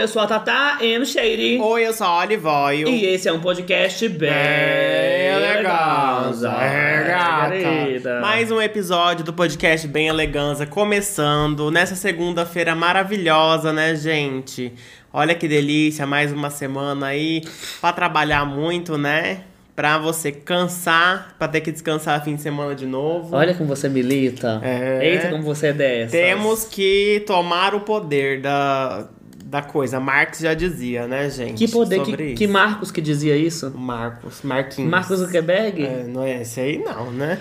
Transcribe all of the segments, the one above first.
Oi, eu sou a Tata M. Shady. Oi, eu sou a Olivoio. E esse é um podcast bem, Eleganza. É, gata. querida. Mais um episódio do podcast Bem Eleganza começando nessa segunda-feira maravilhosa, né, gente? Olha que delícia, mais uma semana aí pra trabalhar muito, né? Pra você cansar, pra ter que descansar fim de semana de novo. Olha como você milita. É. Eita, como você é dessa. Temos que tomar o poder da, da coisa. Marx já dizia, né, gente? Que poder, que, que Marcos que dizia isso? Marcos, Marquinhos. Marcos Zuckerberg? É, não é esse aí não, né?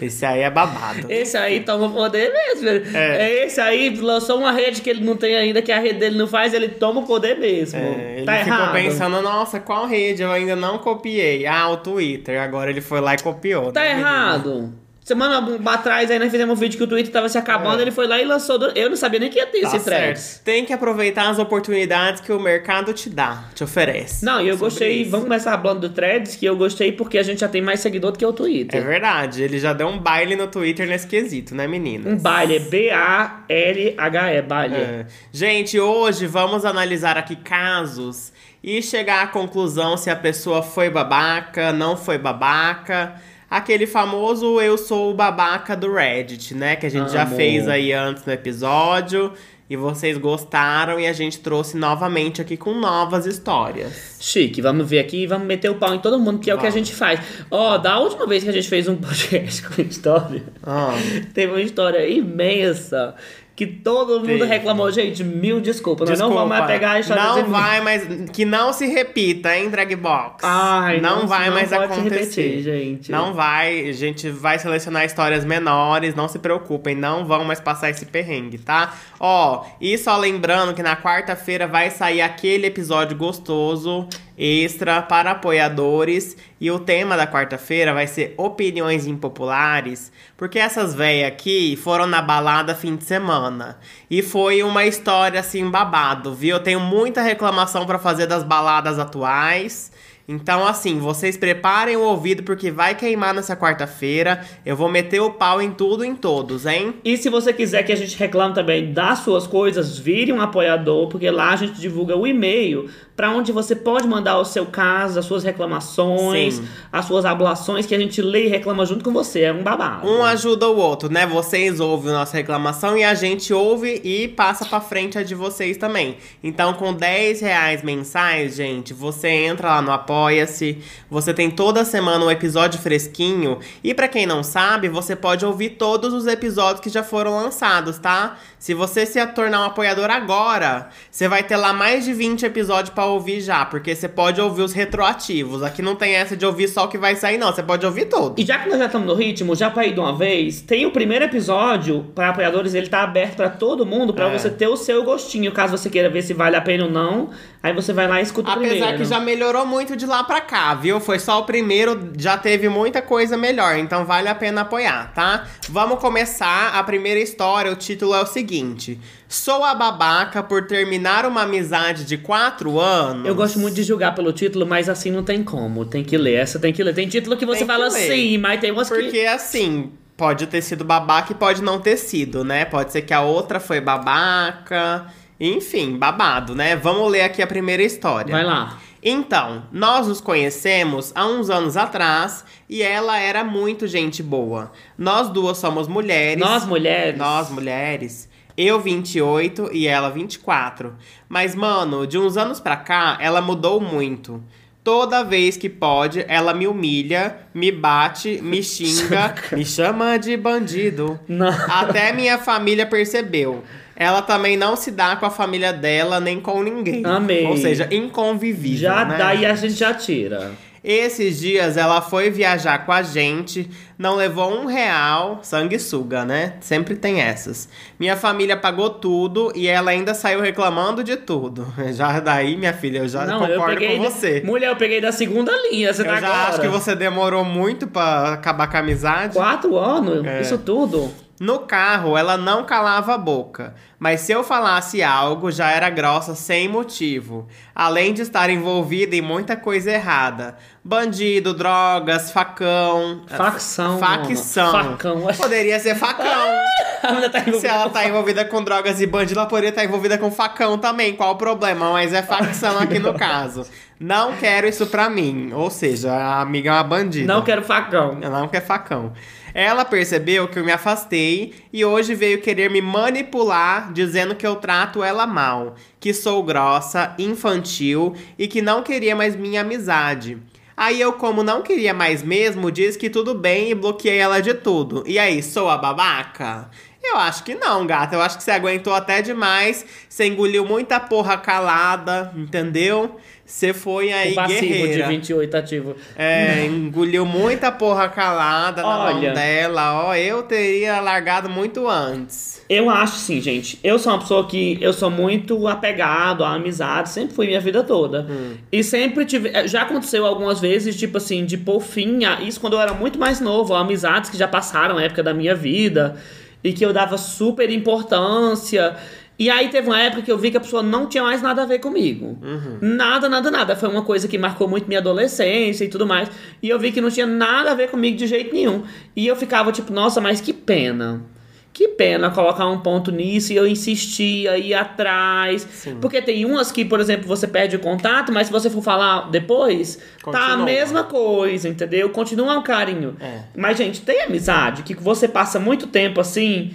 Esse aí é babado. Esse aí toma poder mesmo. É. É. Esse aí lançou uma rede que ele não tem ainda, que a rede dele não faz, ele toma o poder mesmo. É, ele tá ficou errado. pensando, nossa, qual rede eu ainda não copiei? Ah, o Twitter. Agora ele foi lá e copiou. Tá né, menina? Semana atrás aí nós fizemos um vídeo que o Twitter tava se acabando, É. ele foi lá e lançou. do- Eu não sabia nem que ia ter Tá esse threads. Tem que aproveitar as oportunidades que o mercado te dá, te oferece. Não, e eu Sobre gostei. isso. Vamos começar falando do threads, que eu gostei porque a gente já tem mais seguidor do que o É Twitter. verdade, ele já deu um baile no Twitter nesse quesito, né, menina? um baile, B-A-L-H-E, baile. É. Gente, hoje vamos analisar aqui casos e chegar à conclusão se a pessoa foi babaca, não foi babaca. Aquele famoso eu sou o babaca do Reddit, né? Que a gente já fez aí antes no episódio. E vocês gostaram e a gente trouxe novamente aqui com novas histórias. Chique, vamos ver aqui e vamos meter o pau em todo mundo, que é o que a Vamos. gente faz. Ó, da última vez que a gente fez um podcast com história, Ah, teve uma história imensa que todo mundo Teve. reclamou. Gente, mil desculpas, nós não vamos mais pegar a história Não vai mais. Que não se repita, hein, Dragbox? Ai, não, não- vai não mais acontecer. repetir, gente. Não vai. A gente vai selecionar histórias menores. Não se preocupem, não vão mais passar esse perrengue, tá? Ó, e só lembrando que na quarta-feira vai sair aquele episódio gostoso extra para apoiadores. E o tema da quarta-feira vai ser opiniões impopulares. Porque essas véias aqui foram na balada fim de semana. E foi uma história assim babado, viu? Eu tenho muita reclamação pra fazer das baladas atuais. Então, assim, vocês preparem o ouvido porque vai queimar nessa quarta-feira. Eu vou meter o pau em tudo e em todos, hein? E se você quiser que a gente reclame também das suas coisas, vire um apoiador, porque lá a gente divulga o e-mail para onde você pode mandar o seu caso, as suas reclamações, Sim. as suas ablações que a gente lê e reclama junto com você. É um babado. Um ajuda o outro, né? Vocês ouvem a nossa reclamação e a gente ouve e passa pra frente a de vocês também. Então, com 10 reais mensais, gente, você entra lá no Apoia-se. Você tem toda semana um episódio fresquinho. E pra quem não sabe, você pode ouvir todos os episódios que já foram lançados, tá? Se você se tornar um apoiador agora, você vai ter lá mais de 20 episódios pra ouvir já. Porque você pode ouvir os retroativos. Aqui não tem essa de ouvir só o que vai sair, não. Você pode ouvir todo. E já que nós já estamos no ritmo, já pra ir de uma vez, tem o primeiro episódio para apoiadores, ele tá aberto pra todo mundo, pra É. você ter o seu gostinho, caso você queira ver se vale a pena ou não. Aí você vai lá e escuta o Apesar primeiro. que já melhorou muito de lá pra cá, viu? Foi só o primeiro, já teve muita coisa melhor, então vale a pena apoiar, tá? Vamos começar a primeira história. O título é o seguinte: Sou a babaca por terminar uma amizade de quatro anos. Eu gosto muito de julgar pelo título, mas assim não tem como. Tem que ler. Essa tem que ler. Tem título que você que fala ler. assim, mas tem umas que. Porque assim, pode ter sido babaca e pode não ter sido, né? Pode ser que a outra foi babaca. Enfim, babado, né? Vamos ler aqui a primeira história. Vai lá. Então, nós nos conhecemos há uns anos atrás e ela era muito gente boa. Nós duas somos mulheres. Nós mulheres. Nós mulheres. Eu 28 e ela 24. Mas, mano, de uns anos pra cá, ela mudou muito. Toda vez que pode, ela me humilha, me bate, me xinga, me chama de bandido. Não. Até minha família percebeu. Ela também não se dá com a família dela nem com ninguém. Amei. Ou seja, inconvivível. Já né? daí a gente já tira. Esses dias ela foi viajar com a gente, não levou um real, sanguessuga, né? Sempre tem essas. Minha família pagou tudo e ela ainda saiu reclamando de tudo. Já daí, minha filha, eu já não, eu concordo peguei. com você. Mulher, eu peguei da segunda linha. Você Eu tá já agora. acho que você demorou muito pra acabar com a amizade. Quatro anos? É. Isso tudo? No carro, ela não calava a boca, mas se eu falasse algo, já era grossa sem motivo. Além de estar envolvida em muita coisa errada. Bandido, drogas, facão. Facção. Facção. Facão. Poderia ser facão. Tá Se ela tá envolvida com drogas e bandido, ela poderia estar envolvida com facão também. Qual o problema? Mas é facção aqui no caso. Não quero isso pra mim. Ou seja, a amiga é uma bandida. Não quero facão. Ela não quer facão. Ela percebeu que eu me afastei e hoje veio querer me manipular, dizendo que eu trato ela mal, que sou grossa, infantil e que não queria mais minha amizade. Aí eu, como não queria mais mesmo, disse que tudo bem e bloqueei ela de tudo. E aí, sou a babaca? Eu acho que não, gata. Eu acho que você aguentou até demais. Você engoliu muita porra calada, entendeu? Você foi aí o passivo guerreira. de 28 ativo. É, engoliu muita porra calada na Olha. dela, ó. Eu teria largado muito antes. Eu acho sim, gente. Eu sou uma pessoa que eu sou muito apegado à amizade, sempre fui minha vida toda. E sempre tive. eh, Já aconteceu algumas vezes, tipo assim, de pôr fim a isso quando eu era muito mais novo, a amizades que já passaram a época da minha vida e que eu dava super importância. E aí teve uma época que eu vi que a pessoa não tinha mais nada a ver comigo. Nada, nada, nada. Foi uma coisa que marcou muito minha adolescência e tudo mais. E eu vi que não tinha nada a ver comigo de jeito nenhum. E eu ficava tipo, nossa, mas que pena. Que pena colocar um ponto nisso e eu insistia, ia atrás. Sim. Porque tem umas que, por exemplo, você perde o contato, mas se você for falar depois, tá a Continua. mesma coisa, entendeu? Continua um carinho. É. Mas, gente, tem amizade que você passa muito tempo assim,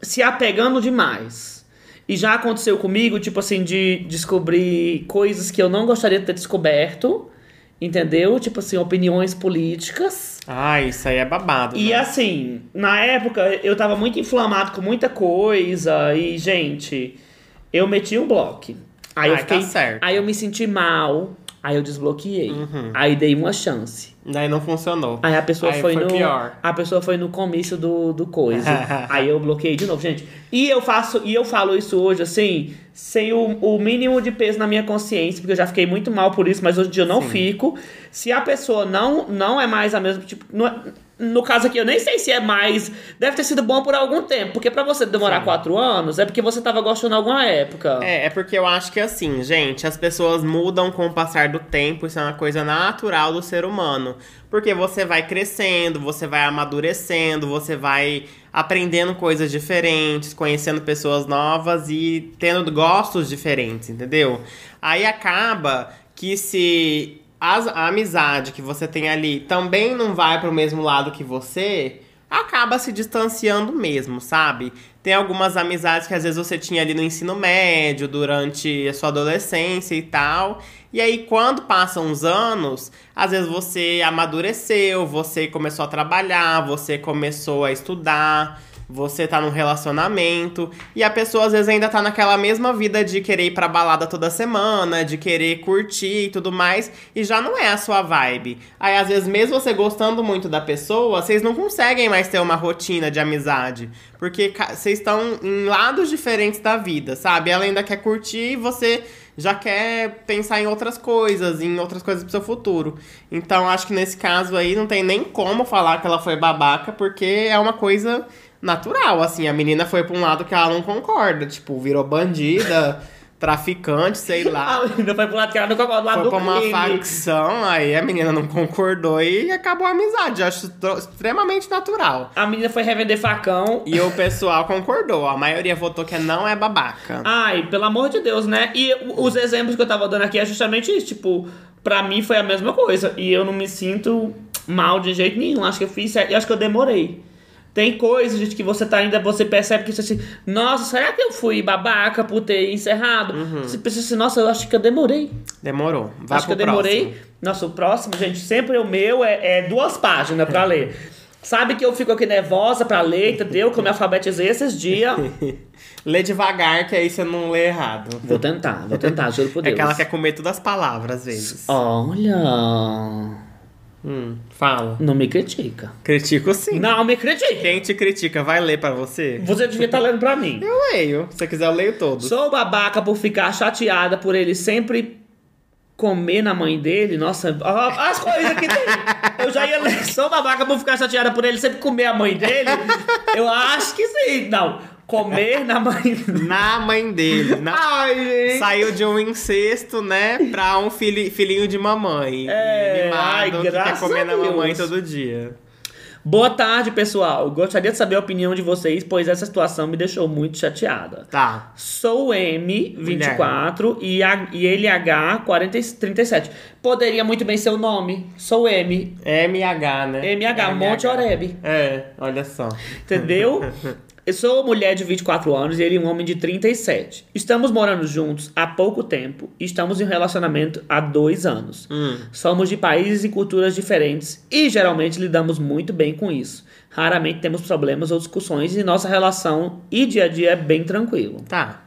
se apegando demais. E já aconteceu comigo, tipo assim, de descobrir coisas que eu não gostaria de ter descoberto, entendeu? Tipo assim, opiniões políticas. Ah, isso aí é babado. E né? assim, na época eu tava muito inflamado com muita coisa e, gente, eu meti um bloco. Aí eu Ai, tá fiquei, certo. aí eu me senti mal, aí eu desbloqueei. Uhum. Aí dei uma chance. Daí não funcionou. Aí a pessoa Aí foi, foi no pior. a pessoa foi no comício do, do coisa. aí eu bloqueei de novo, gente. E eu faço e eu falo isso hoje assim, sem o, o mínimo de peso na minha consciência, porque eu já fiquei muito mal por isso, mas hoje em dia eu não Sim. fico. Se a pessoa não não é mais a mesma tipo, não é- no caso aqui, eu nem sei se é mais. Deve ter sido bom por algum tempo. Porque pra você demorar Sim. quatro anos, é porque você tava gostando alguma época. É, é porque eu acho que assim, gente, as pessoas mudam com o passar do tempo, isso é uma coisa natural do ser humano. Porque você vai crescendo, você vai amadurecendo, você vai aprendendo coisas diferentes, conhecendo pessoas novas e tendo gostos diferentes, entendeu? Aí acaba que se as- a amizade que você tem ali também não vai pro mesmo lado que você, acaba se distanciando mesmo, sabe? Tem algumas amizades que às vezes você tinha ali no ensino médio, durante a sua adolescência e tal. E aí, quando passam uns anos, às vezes você amadureceu, você começou a trabalhar, você começou a estudar, você tá num relacionamento. E a pessoa às vezes ainda tá naquela mesma vida de querer ir pra balada toda semana, de querer curtir e tudo mais, e já não é a sua vibe. Aí às vezes, mesmo você gostando muito da pessoa, vocês não conseguem mais ter uma rotina de amizade. Porque vocês estão em lados diferentes da vida, sabe? Ela ainda quer curtir e você já quer pensar em outras coisas, em outras coisas pro seu futuro. Então, acho que nesse caso aí não tem nem como falar que ela foi babaca, porque é uma coisa natural, assim. A menina foi pra um lado que ela não concorda, tipo, virou bandida, traficante, sei lá. A menina foi pro lado que ela não concorda, do lado Foi pra uma crime. facção, aí a menina não concordou e acabou a amizade. Eu acho extremamente natural. A menina foi revender facão. E o pessoal concordou. A maioria votou que não é babaca. Ai, pelo amor de Deus, né? E os exemplos que eu tava dando aqui é justamente isso. Tipo, pra mim foi a mesma coisa. E eu não me sinto mal de jeito nenhum. Acho que eu fiz certo. E acho que eu demorei. Tem coisas, gente, que você tá ainda, você percebe que você assim, nossa, será que eu fui babaca por ter encerrado? Uhum. Você pensa assim, nossa, eu acho que eu demorei. Demorou. Vai acho que eu demorei. próximo. Nossa, o próximo, gente, sempre o meu é, é duas páginas pra ler. Sabe que eu fico aqui nervosa pra ler, entendeu? Que eu me alfabetizei esses dias. Lê devagar, que aí você não lê errado. Vou tentar, vou tentar, juro por É Deus. que ela quer comer todas as palavras, às vezes. Olha. Hum, fala. Não me critica. Critico sim. Não me critique. Quem te critica vai ler pra você? Você devia estar lendo pra mim. Eu leio. Se você quiser, eu leio todos. Sou babaca por ficar chateada por ele sempre comer na mãe dele, nossa, as coisas que tem. Eu já ia ler, sou babaca por ficar chateada por ele sempre comer a mãe dele. Eu acho que sim. Não, comer na mãe Na mãe dele. Na... Ai, gente. Saiu de um incesto, né, pra um filho, filhinho de mamãe. É, mimado, ai, que quer comer a na mamãe todo dia. Boa tarde, pessoal. Gostaria de saber a opinião de vocês, pois essa situação me deixou muito chateada. Tá. Sou M24 e, a, e ele H4037. Poderia muito bem ser o nome. Sou M. MH, né? MH, Monte Oreb. É, olha só. Entendeu? Eu sou mulher de 24 anos e ele um homem de 37. Estamos morando juntos há pouco tempo e estamos em um relacionamento há dois anos. Hum. Somos de países e culturas diferentes e geralmente lidamos muito bem com isso. Raramente temos problemas ou discussões e nossa relação e dia a dia é bem tranquilo. Tá.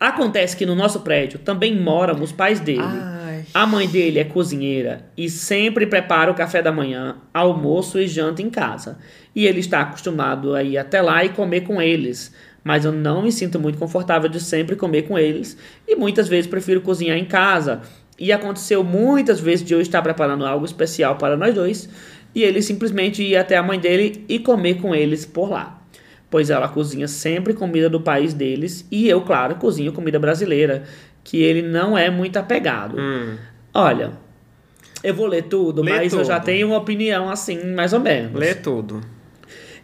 Acontece que no nosso prédio também moram os pais dele. Ai. A mãe dele é cozinheira e sempre prepara o café da manhã, almoço e janta em casa. E ele está acostumado a ir até lá e comer com eles. Mas eu não me sinto muito confortável de sempre comer com eles e muitas vezes prefiro cozinhar em casa. E aconteceu muitas vezes de eu estar preparando algo especial para nós dois e ele simplesmente ir até a mãe dele e comer com eles por lá. Pois ela cozinha sempre comida do país deles e eu, claro, cozinho comida brasileira, que ele não é muito apegado. Hum. Olha, eu vou ler tudo, Lê mas eu já tudo. tenho uma opinião assim, mais ou menos. Lê tudo.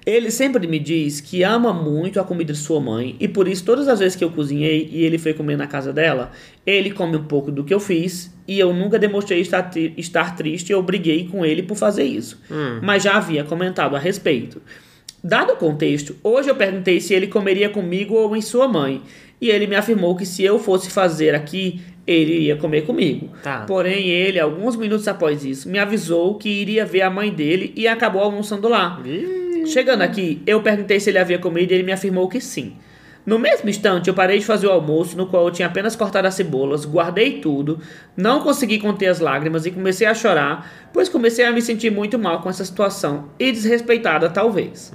Ele sempre me diz que ama muito a comida de sua mãe e por isso todas as vezes que eu cozinhei e ele foi comer na casa dela, ele come um pouco do que eu fiz e eu nunca demonstrei estar, tri- estar triste ou briguei com ele por fazer isso, mas já havia comentado a respeito. Dado o contexto, hoje eu perguntei se ele comeria comigo ou em sua mãe e ele me afirmou que se eu fosse fazer aqui, ele iria comer comigo. Tá. Porém, ele, alguns minutos após isso, me avisou que iria ver a mãe dele e acabou almoçando lá. Chegando aqui, eu perguntei se ele havia comido e ele me afirmou que sim. No mesmo instante, eu parei de fazer o almoço, no qual eu tinha apenas cortado as cebolas, guardei tudo, não consegui conter as lágrimas e comecei a chorar, pois comecei a me sentir muito mal com essa situação e desrespeitada, talvez.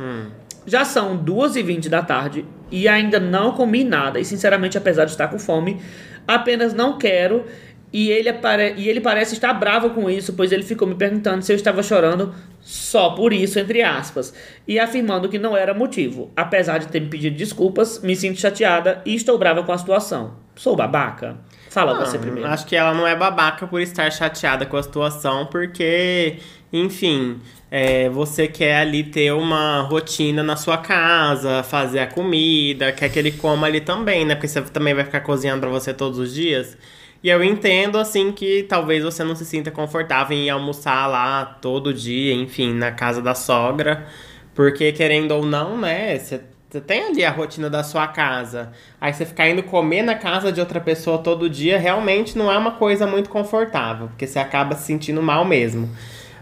Já são 2h20 da tarde e ainda não comi nada, e sinceramente, apesar de estar com fome, apenas não quero. E ele, e ele parece estar bravo com isso, pois ele ficou me perguntando se eu estava chorando só por isso, entre aspas, e afirmando que não era motivo. Apesar de ter me pedido desculpas, me sinto chateada e estou brava com a situação. Sou babaca? Fala você Não, primeiro. Acho que ela não é babaca por estar chateada com a situação, porque, enfim, é, você quer ali ter uma rotina na sua casa, fazer a comida, quer que ele coma ali também, né? Porque você também vai ficar cozinhando pra você todos os dias. E eu entendo, assim, que talvez você não se sinta confortável em almoçar lá todo dia, enfim, na casa da sogra. Porque, querendo ou não, né, você você tem ali a rotina da sua casa. Aí você ficar indo comer na casa de outra pessoa todo dia realmente não é uma coisa muito confortável, porque você acaba se sentindo mal mesmo.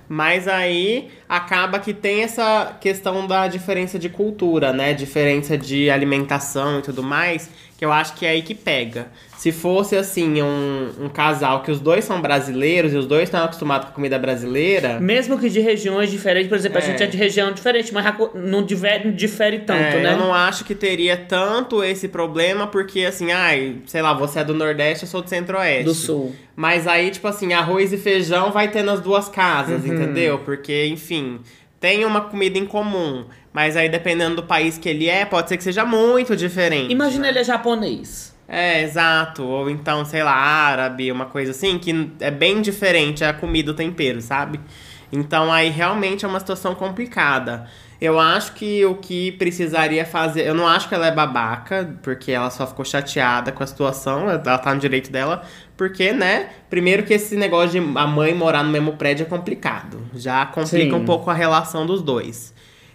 Mas aí acaba que tem essa questão da diferença de cultura, né? Diferença de alimentação e tudo mais, que eu acho que é aí que pega. Se fosse assim, um, um casal que os dois são brasileiros e os dois estão acostumados com a comida brasileira. Mesmo que de regiões diferentes, por exemplo, a É. gente é de região diferente, mas a não difere, difere tanto, É, né? Eu não acho que teria tanto esse problema, porque assim, ai, sei lá, você é do Nordeste, eu sou do Centro-Oeste. Do Sul. Mas aí, tipo assim, arroz e feijão vai ter nas duas casas, Uhum. entendeu? Porque, enfim, tem uma comida em comum. Mas aí, dependendo do país que ele é, pode ser que seja muito diferente. Imagina ele é japonês. É, exato. Ou então, sei lá, árabe, uma coisa assim, que é bem diferente a comida, o tempero, sabe? Então aí realmente é uma situação complicada. Eu acho que o que precisaria fazer. Eu não acho que ela é babaca, porque ela só ficou chateada com a situação, ela tá no direito dela. Porque, né? Primeiro que esse negócio de a mãe morar no mesmo prédio é complicado. Já complica Sim. um pouco a relação dos dois.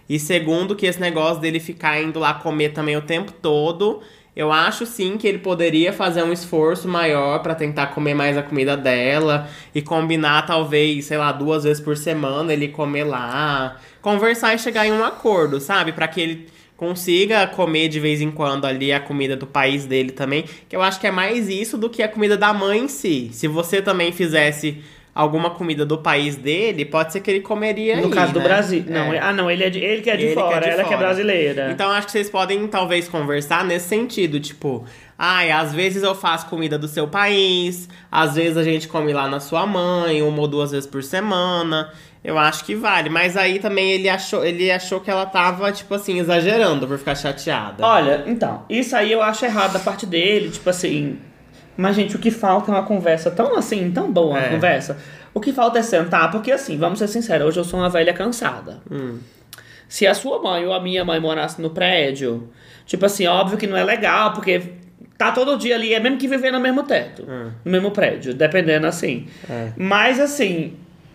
E segundo, que esse negócio dele ficar indo lá comer também o tempo todo, eu acho sim que ele poderia fazer um esforço maior pra tentar comer mais a comida dela e combinar, talvez, sei lá, duas vezes por semana ele comer lá. Conversar e chegar em um acordo, sabe? Pra que ele consiga comer de vez em quando ali a comida do país dele também. Que eu acho que é mais isso do que a comida da mãe em si. Se você também fizesse alguma comida do país dele, pode ser que ele comeria No aí, caso do né? Brasil. Não, É. ah, não, ele, é de, ele que é de Ele que é fora, de ela que é fora. brasileira. Então acho que vocês podem talvez conversar nesse sentido, tipo, ai, às vezes eu faço comida do seu país, às vezes a gente come lá na sua mãe, uma ou duas vezes por semana. Eu acho que vale, mas aí também ele achou, ele achou que ela tava tipo assim exagerando por ficar chateada. Olha, então, isso aí eu acho errado da parte dele, tipo assim. Mas, gente, o que falta é uma conversa tão assim, tão boa uma É. conversa. O que falta é sentar, porque assim, vamos ser sinceros, hoje eu sou uma velha cansada. Hum. Se a sua mãe ou a minha mãe morasse no prédio, tipo assim, óbvio que não é legal, porque tá todo dia ali, é mesmo que viver no mesmo teto, Hum. no mesmo prédio, dependendo assim. É. Mas assim,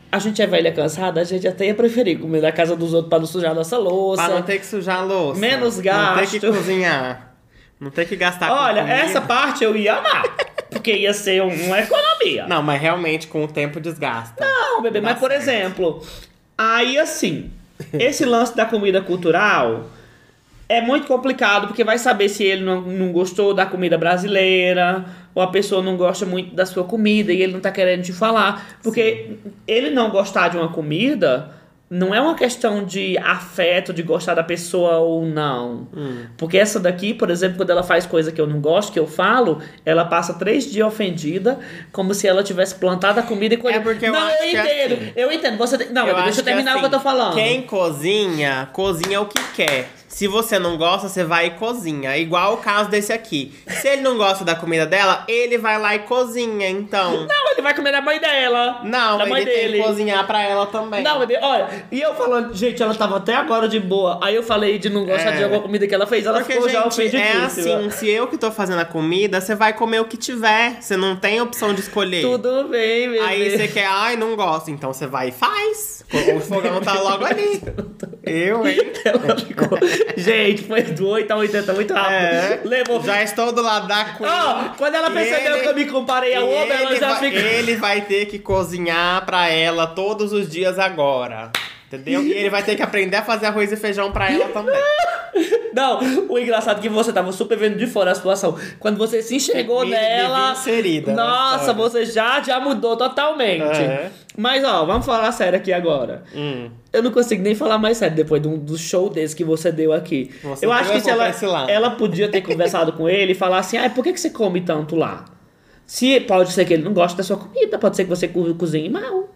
a gente é velha cansada, a gente até ia preferir comer na casa dos outros pra não sujar nossa louça. Pra não ter que sujar a louça. Menos Não ter gasto. que cozinhar. Não ter que gastar com Olha, comida. essa parte eu ia amar. Porque ia ser um- uma economia. Não, mas realmente com o tempo desgasta. Não, bebê, Dá mas por certo. exemplo, aí assim, esse lance da comida cultural é muito complicado porque vai saber se ele não, não gostou da comida brasileira ou a pessoa não gosta muito da sua comida e ele não tá querendo te falar. Porque ele não gostar de uma comida não é uma questão de afeto, de gostar da pessoa ou não. Hum. Porque essa daqui, por exemplo, quando ela faz coisa que eu não gosto, que eu falo, ela passa três dias ofendida, como se ela tivesse plantado a comida e coisa. É porque eu não, acho eu é entendo, assim. eu entendo. Você tem- Não, bebê, deixa eu acho terminar que, o que eu tô assim, falando. Quem cozinha, cozinha o que quer. Se você não gosta, você vai e cozinha. Igual o caso desse aqui. Se ele não gosta da comida dela, ele vai lá e cozinha, então. Não, ele vai comer da mãe dela. Não, da ele mãe tem dele. que cozinhar pra ela também. Não, bebê, olha, e eu falando, gente, ela tava até agora de boa. Aí eu falei de não gostar É. de alguma comida que ela fez, ela Porque, ficou já gente, é assim, se eu que tô fazendo a comida, você vai comer o que tiver. Você não tem opção de escolher. Tudo bem, bebê. Aí você quer, ai, não gosto. Então você vai e faz. O fogão tá logo ali. Eu, hein? Ela ficou... gente, foi do 8 a 80 muito rápido. É. Levou... Já estou do lado da Queen. Ó, quando ela percebeu ele- que eu me comparei ao homem, ela já vai, ficou... Ele vai ter que cozinhar pra ela todos os dias agora. Entendeu? E ele vai ter que aprender a fazer arroz e feijão pra ela também. Não, o engraçado é que você tava super vendo de fora a situação. Quando você se enxergou Me- me nela. inserida na nossa, você já, já mudou totalmente. É. Mas ó, vamos falar sério aqui agora. Hum. Eu não consigo nem falar mais sério depois do, do show desse que você deu aqui. Você eu acho que se ela, lado. ela podia ter conversado com ele e falar assim: ah, por que, que você come tanto lá? Se pode ser que ele não goste da sua comida, pode ser que você co- cozinhe mal.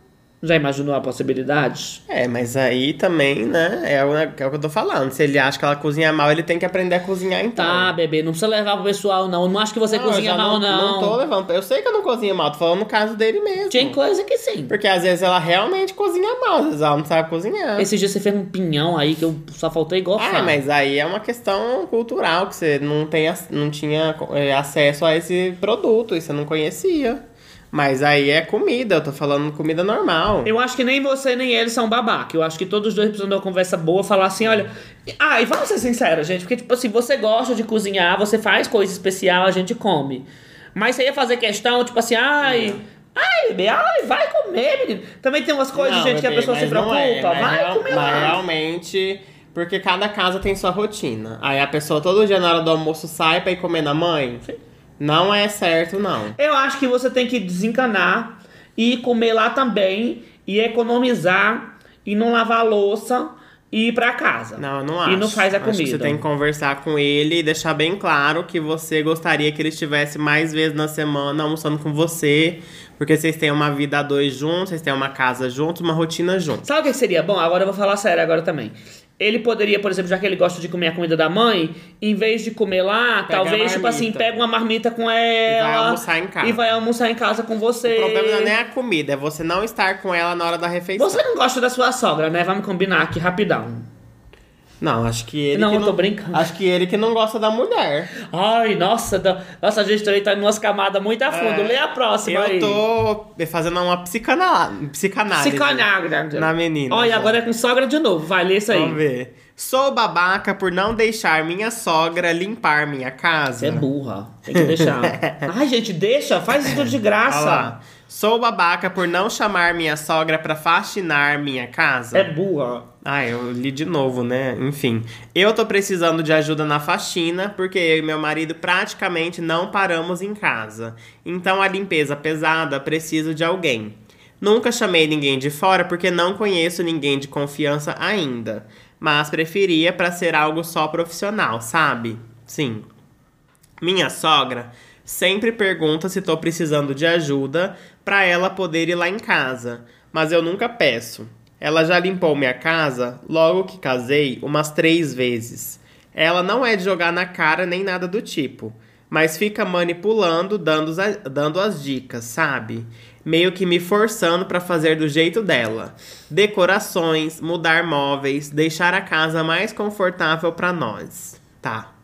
Já imaginou a possibilidade? É, mas aí também, né? É o, é o que eu tô falando. Se ele acha que ela cozinha mal, ele tem que aprender a cozinhar então. Tá, bebê, não precisa levar pro pessoal, não. Não acho que você Não, eu cozinha mal, não. Não tô levando. Eu sei que eu não cozinho mal, tô falando no caso dele mesmo. Tem coisa que sim. Porque às vezes ela realmente cozinha mal, às vezes ela não sabe cozinhar. Esse dia você fez um pinhão aí que eu só faltei igual Ah, mas aí é uma questão cultural, que você não, tem, não tinha é, acesso a esse produto e você não conhecia. Mas aí é comida, eu tô falando comida normal. Eu acho que nem você nem ele são babaca. Eu acho que todos os dois precisam de uma conversa boa, falar assim, olha. Ah, e vamos ser sinceros, gente, porque, tipo assim, você gosta de cozinhar, você faz coisa especial, a gente come. Mas você ia fazer questão, tipo assim, ai. Ai, bebê, ai, vai comer, menino. Também tem umas coisas, Não, gente, que a bebê, pessoa se não preocupa. é, vai real- comer lá. realmente, porque cada casa tem sua rotina. Aí a pessoa todo dia na hora do almoço sai pra ir comer na mãe. Não é certo, não. Eu acho que você tem que desencanar e comer lá também e economizar e não lavar louça e ir pra casa. Não, eu não acho. E não faz a Acho que comida. você tem que conversar com ele e deixar bem claro que você gostaria que ele estivesse mais vezes na semana almoçando com você. Porque vocês têm uma vida a dois juntos, vocês têm uma casa juntos, uma rotina juntos. Sabe o que seria bom? Agora eu vou falar sério agora também. Ele poderia, por exemplo, já que ele gosta de comer a comida da mãe, em vez de comer lá, Pega talvez, tipo assim, pega uma marmita com ela. almoçar em casa. E vai almoçar em casa com você. O problema não é nem a comida, é você não estar com ela na hora da refeição. Você não gosta da sua sogra, né? Vamos combinar aqui rapidão. Não, acho que ele Não, que eu tô brincando. Acho que ele que não gosta da mulher. Ai, nossa, da- nossa, a gente também tá em umas camadas muito a fundo. É. Lê a próxima aí. Eu tô fazendo uma psicana... psicanálise. Psicanálise. Na menina, Olha, já. agora é com sogra de novo. Vai, lê isso aí. Vamos ver. Sou babaca por não deixar minha sogra limpar minha casa. Você é burra. Tem que deixar. Ai, gente, deixa. Faz isso de graça. Sou babaca por não chamar minha sogra pra faxinar minha casa. É burra. Ah, eu li de novo, né? Enfim. Eu tô precisando de ajuda na faxina, porque eu e meu marido praticamente não paramos em casa. Então a limpeza pesada preciso de alguém. Nunca chamei ninguém de fora porque não conheço ninguém de confiança ainda, mas preferia para ser algo só profissional, sabe? Sim. Minha sogra sempre pergunta se tô precisando de ajuda para ela poder ir lá em casa, mas eu nunca peço. Ela já limpou minha casa logo que casei umas três vezes. Ela não é de jogar na cara nem nada do tipo, mas fica manipulando, dando, dando as dicas, sabe? Meio que me forçando para fazer do jeito dela. Decorações, mudar móveis, deixar a casa mais confortável para nós. Tá.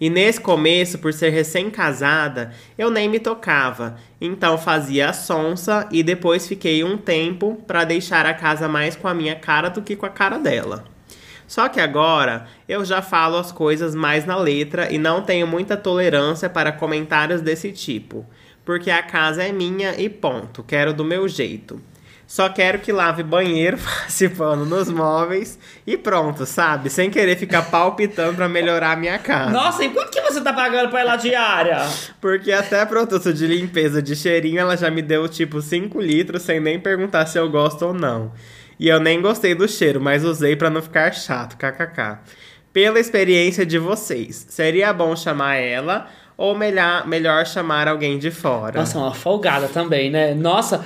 E nesse começo, por ser recém-casada, eu nem me tocava. Então fazia a sonsa e depois fiquei um tempo para deixar a casa mais com a minha cara do que com a cara dela. Só que agora eu já falo as coisas mais na letra e não tenho muita tolerância para comentários desse tipo. Porque a casa é minha e ponto, quero do meu jeito. Só quero que lave banheiro, passe pano nos móveis e pronto, sabe? Sem querer ficar palpitando pra melhorar a minha casa. Nossa, e quanto que você tá pagando pra ela diária? Porque até produto de limpeza de cheirinho ela já me deu tipo 5 litros sem nem perguntar se eu gosto ou não. E eu nem gostei do cheiro, mas usei para não ficar chato, kkk. Pela experiência de vocês, seria bom chamar ela ou melhor, melhor chamar alguém de fora? Nossa, uma folgada também, né? Nossa,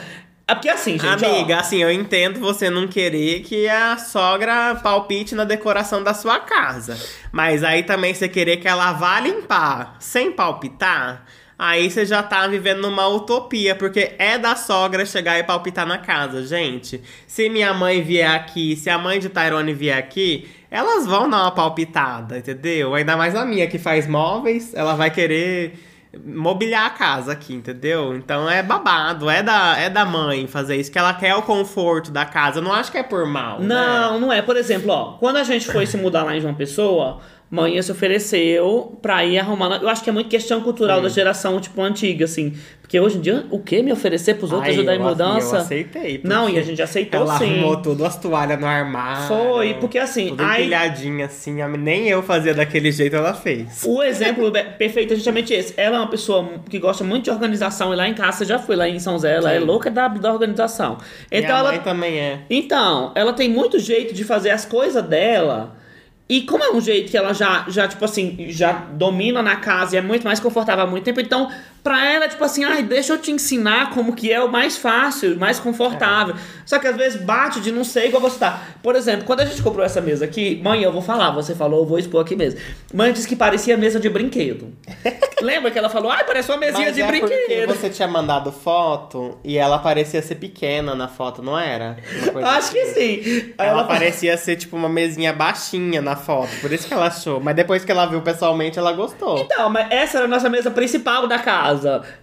é porque assim, gente. Amiga, ó, assim, eu entendo você não querer que a sogra palpite na decoração da sua casa. Mas aí também você querer que ela vá limpar sem palpitar. Aí você já tá vivendo numa utopia, porque é da sogra chegar e palpitar na casa, gente. Se minha mãe vier aqui, se a mãe de Tyrone vier aqui, elas vão dar uma palpitada, entendeu? Ainda mais a minha que faz móveis, ela vai querer mobiliar a casa aqui, entendeu? Então é babado, é da, é da mãe fazer isso, que ela quer o conforto da casa. Eu não acho que é por mal. Não, né? não é. Por exemplo, ó, quando a gente foi se mudar lá em João Pessoa, mãe se ofereceu pra ir arrumando. Eu acho que é muito questão cultural Sim. da geração, tipo, antiga, assim. Porque hoje em dia, o que? Me oferecer pros outros Ai, ajudar em mudança? Eu aceitei. Não, e a gente aceitou ela sim. Ela arrumou tudo, as toalhas no armário. Foi, porque assim... Tudo aí, empilhadinha, assim. Nem eu fazia daquele jeito, ela fez. O exemplo perfeito é justamente esse. Ela é uma pessoa que gosta muito de organização. E lá em casa, já foi lá em São Zé, ela sim. é louca da, da organização. Então, Minha ela, também é. Então, ela tem muito jeito de fazer as coisas dela e como é um jeito que ela já, já, tipo assim, já domina na casa e é muito mais confortável há muito tempo, então, pra ela, tipo assim, ai, deixa eu te ensinar como que é o mais fácil, mais confortável. É. Só que às vezes bate de não sei igual você tá. Por exemplo, quando a gente comprou essa mesa aqui, mãe, eu vou falar, você falou, eu vou expor aqui mesmo. Mãe disse que parecia mesa de brinquedo. Lembra que ela falou, ai, parece uma mesinha Mas de é brinquedo. você tinha mandado foto e ela parecia ser pequena na foto, não era? Acho que assim. sim. Ela, ela parecia ser tipo uma mesinha baixinha na foto, por isso que ela achou. Mas depois que ela viu pessoalmente, ela gostou. Então, mas essa era a nossa mesa principal da casa.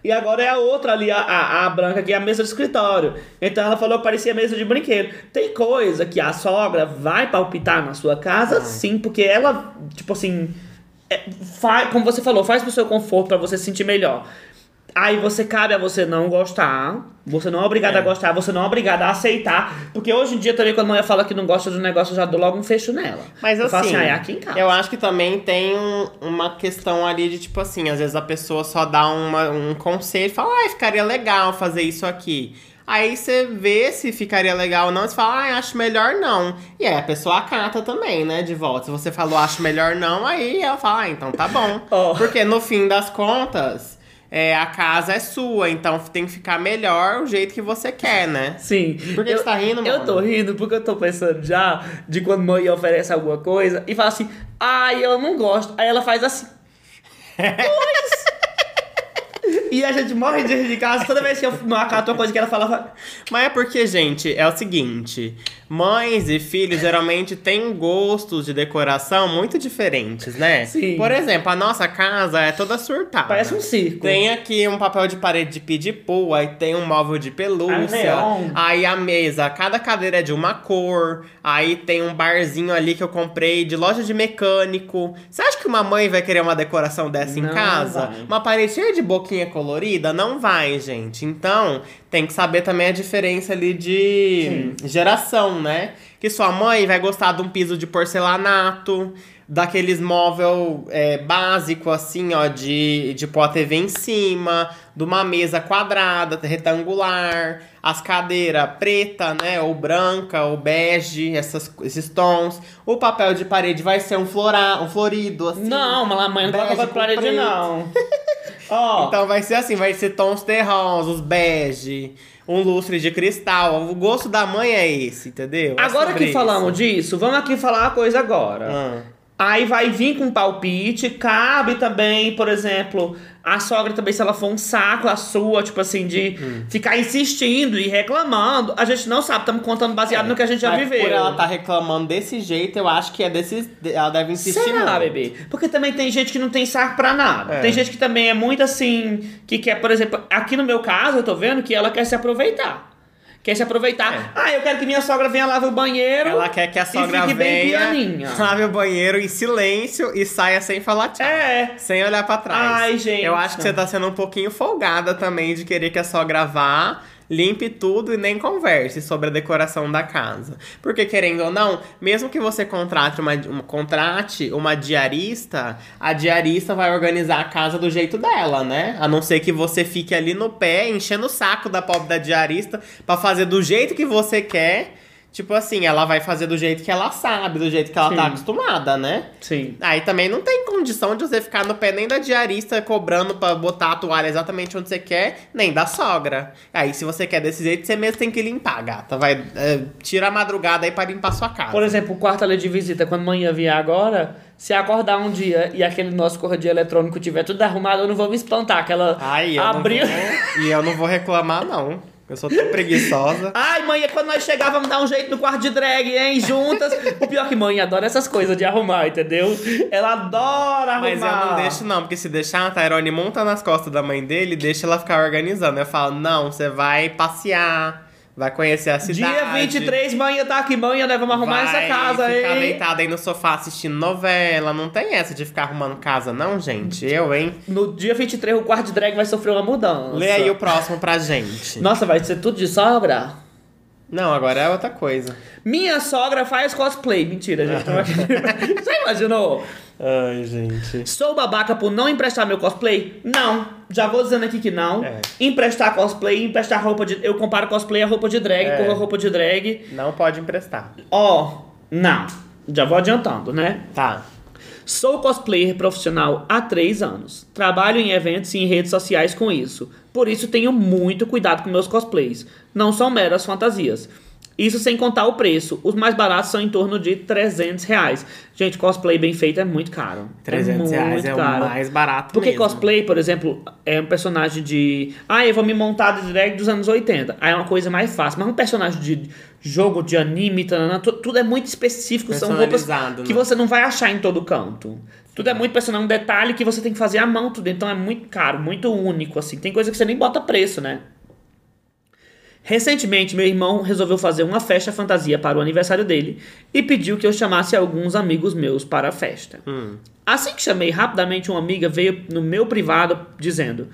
E agora é a outra ali, a, a, a branca, que é a mesa do escritório. Então ela falou que parecia mesa de brinquedo. Tem coisa que a sogra vai palpitar na sua casa, ah. sim, porque ela, tipo assim. É, faz, como você falou, faz pro seu conforto para você se sentir melhor. Aí você cabe a você não gostar. Você não é obrigado é. a gostar, você não é obrigado a aceitar. Porque hoje em dia também, quando a mulher fala que não gosta do negócio, eu já dou logo um fecho nela. Mas eu assim, assim ah, é aqui em casa. eu acho que também tem um, uma questão ali de tipo assim, às vezes a pessoa só dá uma, um conselho e fala, ah, ficaria legal fazer isso aqui. Aí você vê se ficaria legal ou não, você fala, ah, acho melhor não. E aí a pessoa acata também, né, de volta. Se você falou, acho melhor não, aí ela fala, ah, então tá bom. Oh. Porque no fim das contas é, a casa é sua, então tem que ficar melhor o jeito que você quer, né? Sim. Por que eu, você tá rindo, mano? Eu tô rindo porque eu tô pensando já de quando mãe oferece alguma coisa e fala assim, ai, eu não gosto. Aí ela faz assim. Pois. E a gente morre de rir de casa toda vez que eu não acato uma coisa que ela falava. Mas é porque, gente, é o seguinte: mães e filhos geralmente têm gostos de decoração muito diferentes, né? Sim. Por exemplo, a nossa casa é toda surtada. Parece um circo. Tem aqui um papel de parede de pidipu, aí tem um móvel de pelúcia. Aí a mesa, cada cadeira é de uma cor. Aí tem um barzinho ali que eu comprei de loja de mecânico. Você acha que uma mãe vai querer uma decoração dessa não em casa? Vai. Uma parede cheia de boquinha colorida? Não vai, gente. Então, tem que saber também a diferença ali de Sim. geração, né? Que sua mãe vai gostar de um piso de porcelanato, daqueles móvel é, básico, assim, ó, de, de pôr a TV em cima, de uma mesa quadrada, retangular, as cadeiras preta, né, ou branca, ou bege, essas, esses tons. O papel de parede vai ser um, flora, um florido, assim. Não, mas a mãe não bege coloca com parede, preto. não. Ó, Então vai ser assim, vai ser tons terrosos, bege, um lustre de cristal. O gosto da mãe é esse, entendeu? É agora que falamos isso. disso, vamos aqui falar uma coisa agora. Ah. Aí vai vir com palpite, cabe também, por exemplo, a sogra também, se ela for um saco, a sua, tipo assim, de Hum. ficar insistindo e reclamando. A gente não sabe, estamos contando baseado no que a gente já viveu. Por ela tá reclamando desse jeito, eu acho que é desse. Ela deve insistir Será, muito. bebê? Porque também tem gente que não tem saco pra nada. É. Tem gente que também é muito assim, que quer, por exemplo, aqui no meu caso, eu tô vendo que ela quer se aproveitar. Quer se aproveitar. Ah, eu quero que minha sogra venha lavar o banheiro. É. Ela quer que a sogra venha, lave o banheiro em silêncio e saia sem falar tchau. É. Sem olhar pra trás. Ai, gente. Eu acho que você tá sendo um pouquinho folgada também de querer que a sogra vá, limpe tudo e nem converse sobre a decoração da casa. Porque, querendo ou não, mesmo que você contrate uma, contrate uma diarista, a diarista vai organizar a casa do jeito dela, né? A não ser que você fique ali no pé, enchendo o saco da pobre da diarista pra fazer do jeito que você quer. Tipo assim, ela vai fazer do jeito que ela sabe, do jeito que ela tá Sim. acostumada, né? Sim. Aí também não tem condição de você ficar no pé nem da diarista cobrando pra botar a toalha exatamente onde você quer, nem da sogra. Aí se você quer desse jeito, você mesmo tem que limpar, gata. Vai, é, tira a madrugada aí pra limpar sua casa. Por exemplo, o quarto ali de visita, quando manhã vier agora, se acordar um dia e aquele nosso corredor eletrônico tiver tudo arrumado, eu não vou me espantar. Ai, eu abriu. não vou, e eu não vou reclamar, não. Eu sou tão preguiçosa. Ai, mãe, é quando nós chegar, vamos dar um jeito no quarto de drag, hein? Juntas. o pior é que mãe adora essas coisas de arrumar, entendeu? Ela adora arrumar. Mas eu não deixo, não, porque se deixar a Tyrone monta nas costas da mãe dele, deixa ela ficar organizando. Eu falo, não, você vai passear, vai conhecer a cidade. Dia 23, mãe tá aqui, mãe, nós vamos arrumar vai essa casa ficar aí. deitada aí no sofá assistindo novela. Não tem essa de ficar arrumando casa, não, gente. Eu, hein? No dia 23, o quarto de drag vai sofrer uma mudança. Lê aí o próximo pra gente. Nossa, vai ser tudo de sogra? Não, agora é outra coisa. Minha sogra faz cosplay. Mentira, gente. Você imaginou? Ai, gente. Sou babaca por não emprestar meu cosplay? Não. Já vou dizendo aqui que não. É. Emprestar cosplay, emprestar roupa de. Eu comparo cosplay a roupa de drag, É. com a roupa de drag. Não pode emprestar. Ó, não. Já vou adiantando, né? Tá. Sou cosplayer profissional há três anos. Trabalho em eventos e em redes sociais com isso. Por isso tenho muito cuidado com meus cosplays. Não são meras fantasias. Isso sem contar o preço. Os mais baratos são em torno de 300 reais. Gente, cosplay bem feito é muito caro. 300 muito reais é o caro. mais barato Porque mesmo. cosplay, por exemplo, é um personagem de. Ah, eu vou me montar de drag dos anos 80. Aí é uma coisa mais fácil. Mas um personagem de jogo, de anime, tanana, tu- tudo é muito específico. São roupas Personalizado, que né? você não vai achar em todo canto. Tudo é muito personagem, um detalhe que você tem que fazer à mão, tudo. Então é muito caro, muito único, assim. Tem coisa que você nem bota preço, né? Recentemente, meu irmão resolveu fazer uma festa fantasia para o aniversário dele e pediu que eu chamasse alguns amigos meus para a festa. Assim que chamei, rapidamente uma amiga veio no meu privado dizendo: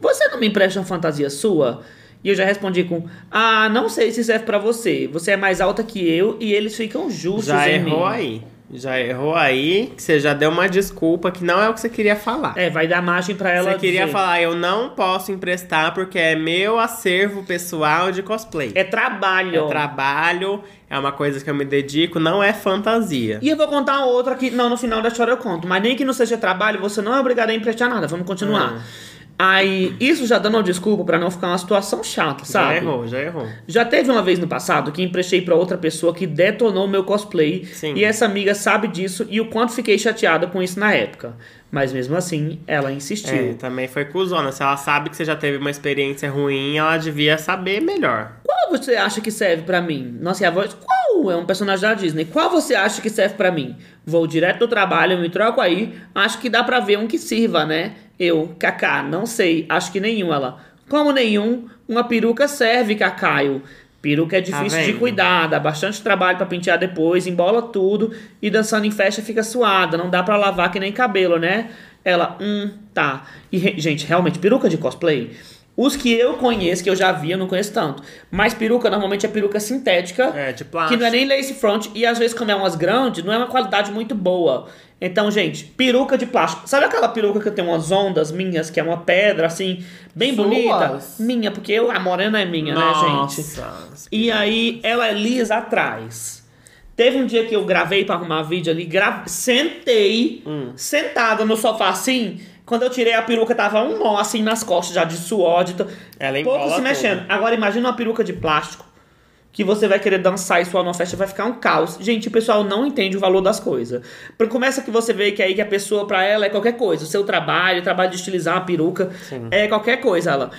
Você não me empresta uma fantasia sua? E eu já respondi com: Ah, não sei se serve pra você. Você é mais alta que eu e eles ficam justos Já em errou mim. aí. Já errou aí, que você já deu uma desculpa que não é o que você queria falar. É, vai dar margem pra ela. Você queria dizer. falar, eu não posso emprestar porque é meu acervo pessoal de cosplay. É trabalho. É trabalho, é uma coisa que eu me dedico, não é fantasia. E eu vou contar outra que, não, no final da história eu conto. Mas nem que não seja trabalho, você não é obrigado a emprestar nada. Vamos continuar. Hum. Aí, isso já dando uma desculpa pra não ficar uma situação chata, Já sabe? errou, já errou. Já teve uma vez no passado que emprestei pra outra pessoa que detonou meu cosplay. Sim. E essa amiga sabe disso e o quanto fiquei chateada com isso na época. Mas mesmo assim, ela É, insistiu. também foi cuzona. Se ela sabe que você já teve uma experiência ruim, ela devia saber melhor. Qual você acha que serve pra mim? Nossa, e a voz. Qual é um personagem da Disney? Qual você acha que serve pra mim? Vou direto do trabalho, me troco aí. Acho que dá pra ver um que sirva, né? Eu, Kaká, não sei. Acho que nenhum. Ela, como nenhum? Uma peruca serve, Cacaio. Peruca é difícil de vendo? cuidar, dá bastante trabalho pra pentear depois, embola tudo e dançando em festa fica suada. Não dá pra lavar que nem cabelo, né? Ela, hum, tá. E, gente, realmente, peruca de cosplay Os que eu conheço, que eu já vi, eu não conheço tanto. Mas peruca normalmente é peruca sintética. É, de Que plástico. não é nem lace front. E às vezes, quando é umas grandes, não é uma qualidade muito boa. Então, gente, peruca de plástico. Sabe aquela peruca que tem umas ondas minhas, que é uma pedra, assim, bem Suas? bonita? Minha, porque eu, a morena é minha, né, gente? Nossa. E aí, ela é lisa atrás. Teve um dia que eu gravei pra arrumar vídeo ali, gra... sentei, Hum. sentada no sofá assim. Quando eu tirei a peruca, tava um nó assim nas costas já de suor, de to... Ela pouco se mexendo. Agora imagina uma peruca de plástico que você vai querer dançar e suar numa festa, vai ficar um caos. Gente, o pessoal não entende o valor das coisas. Porque começa que você vê que aí que a pessoa, pra ela, é qualquer coisa. O seu trabalho, o trabalho de estilizar uma peruca, é qualquer coisa, ela.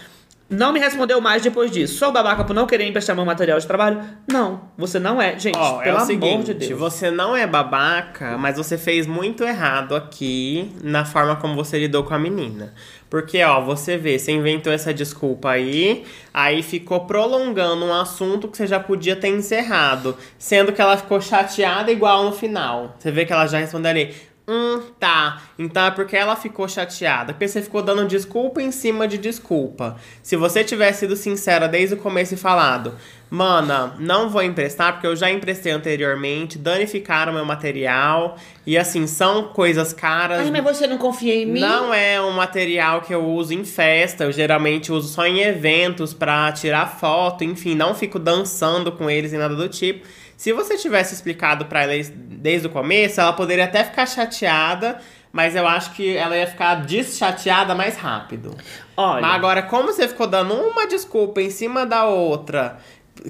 Não me respondeu mais depois disso. Sou babaca por não querer emprestar meu material de trabalho? Não, você não é. Gente, é pelo o amor de Deus. você não é babaca, mas você fez muito errado aqui na forma como você lidou com a menina. Porque, ó, você vê, você inventou essa desculpa aí, aí ficou prolongando um assunto que você já podia ter encerrado, sendo que ela ficou chateada igual no final. Você vê que ela já respondeu ali, Hum, tá. Então é porque ela ficou chateada. Porque você ficou dando desculpa em cima de desculpa. Se você tivesse sido sincera desde o começo e falado, mana, não vou emprestar, porque eu já emprestei anteriormente, danificaram meu material. E assim, são coisas caras. Ai, mas você não confia em mim? Não é um material que eu uso em festa, eu geralmente uso só em eventos pra tirar foto, enfim, não fico dançando com eles e nada do tipo. Se você tivesse explicado pra ela desde o começo, ela poderia até ficar chateada, mas eu acho que ela ia ficar deschateada mais rápido. Olha, Mas agora, como você ficou dando uma desculpa em cima da outra,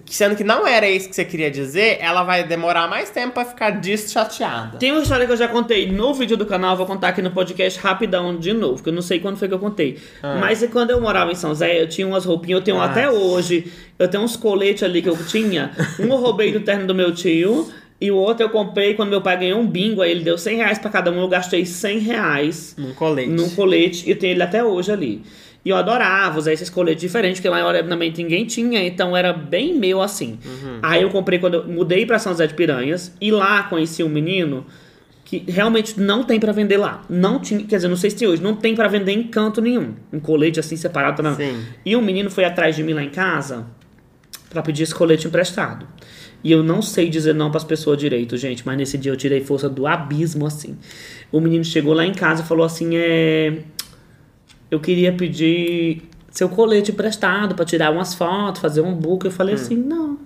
sendo que não era isso que você queria dizer, ela vai demorar mais tempo pra ficar deschateada. Tem uma história que eu já contei no vídeo do canal, vou contar aqui no podcast rapidão de novo, que eu não sei quando foi que eu contei. Mas é quando eu morava em São Zé, eu tinha umas roupinhas, eu tenho Ah. até hoje. Eu tenho uns coletes ali que eu tinha. Um eu roubei do terno do meu tio. E o outro eu comprei quando meu pai ganhou um bingo, aí ele deu 100 reais pra cada um, eu gastei 100 reais Num colete. num colete e eu tenho ele até hoje ali. E eu adorava usar esses coletes diferentes, porque lá maioritariamente ninguém tinha, então era bem meu assim. Aí eu comprei quando eu mudei pra São José de Piranhas e lá conheci um menino que realmente não tem pra vender lá. Não tinha, quer dizer, não sei se tem hoje, não tem pra vender em canto nenhum. Um colete assim separado não. Sim. E um menino foi atrás de mim lá em casa pra pedir esse colete emprestado. E eu não sei dizer não pras pessoas direito, gente, mas nesse dia eu tirei força do abismo assim. O menino chegou lá em casa e falou assim: "É, eu queria pedir seu colete emprestado pra tirar umas fotos, fazer um book". Eu falei assim: "Não.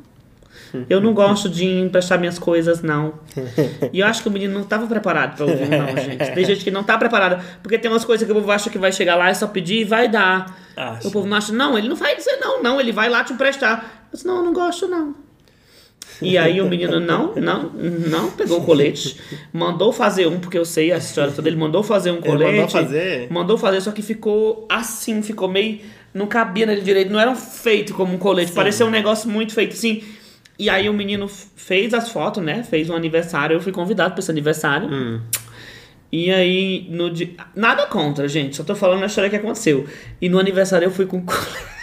Eu não gosto de emprestar minhas coisas, não. E eu acho que o menino não estava preparado pra ouvir, não, gente. Tem gente que não tá preparada. Porque tem umas coisas que o povo acha que vai chegar lá e só pedir e vai dar. Acha. O povo não acha, não, ele não vai dizer não, não, ele vai lá te emprestar. Eu disse, não, eu não gosto, não. E aí o menino não, não, não pegou o colete, mandou fazer um, porque eu sei a história toda, ele mandou fazer um Ele colete. mandou fazer? Mandou fazer, só que ficou assim, ficou meio. Não cabia nele direito, não era feito como um colete, parecia um negócio muito feito assim. E aí o menino fez as fotos, né? Fez um aniversário, eu fui convidado pra esse aniversário. Hum. E aí, no dia. Nada contra, gente, só tô falando a história que aconteceu. E no aniversário eu fui com colete.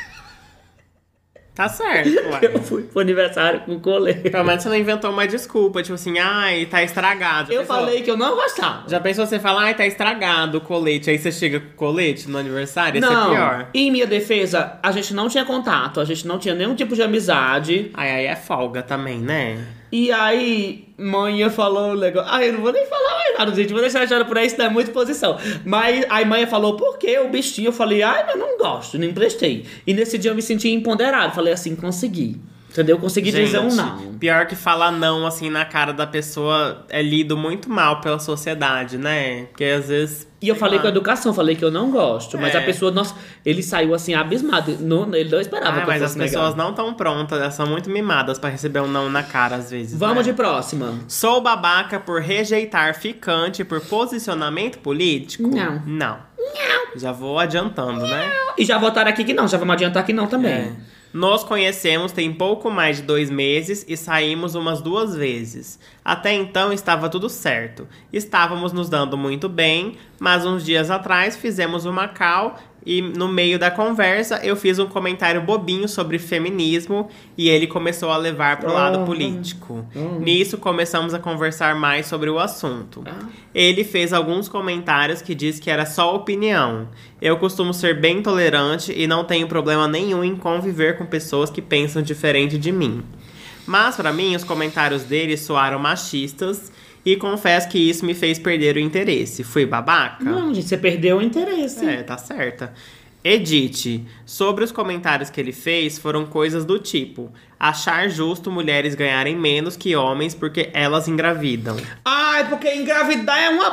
Tá certo, ué. Eu fui pro aniversário com colete. Pelo menos você não inventou uma desculpa, tipo assim, ai, tá estragado. Já Eu pensou- falei que eu não gostava. Já pensou você falar, ai, tá estragado o colete, aí você chega com o colete no aniversário? Isso é não, pior. em minha defesa, a gente não tinha contato, a gente não tinha nenhum tipo de amizade. Ai, aí é folga também, né? E aí, mãe falou um negócio. Ai, eu não vou nem falar mais nada, gente. Vou deixar a história por aí, isso não é muita exposição. Mas aí, mãe falou, por que o bichinho? Eu falei, ai, mas não gosto, não emprestei. E nesse dia eu me senti empoderado. Falei assim, consegui. Entendeu? Consegui dizer um Gente, não. Pior que falar não, assim, na cara da pessoa é lido muito mal pela sociedade, né? Porque às vezes. E eu falei lá. com a educação, falei que eu não gosto. Mas É. a pessoa, nossa, ele saiu assim, abismado. Não, ele não esperava Ah, que mas eu as negar. pessoas não estão prontas, elas são muito mimadas pra receber um não na cara às vezes. Vamos né? de próxima. Sou babaca por rejeitar ficante por posicionamento político? Não. Não. Já vou adiantando, né? E já votaram aqui que não, já vamos adiantar que não também. É. Nos conhecemos tem pouco mais de dois meses e saímos umas duas vezes. Até então estava tudo certo. Estávamos nos dando muito bem, mas uns dias atrás fizemos uma call E no meio da conversa, eu fiz um comentário bobinho sobre feminismo e ele começou a levar pro lado Oh. político. Hum. Nisso, começamos a conversar mais sobre o assunto. Ah. Ele fez alguns comentários que diz que era só opinião. Eu costumo ser bem tolerante e não tenho problema nenhum em conviver com pessoas que pensam diferente de mim. Mas pra mim, os comentários dele soaram machistas e confesso que isso me fez perder o interesse. Fui babaca? Não, gente, você perdeu o interesse. É, tá certa. Edite. Sobre os comentários que ele fez, foram coisas do tipo: achar justo mulheres ganharem menos que homens porque elas engravidam. Ai, porque engravidar é uma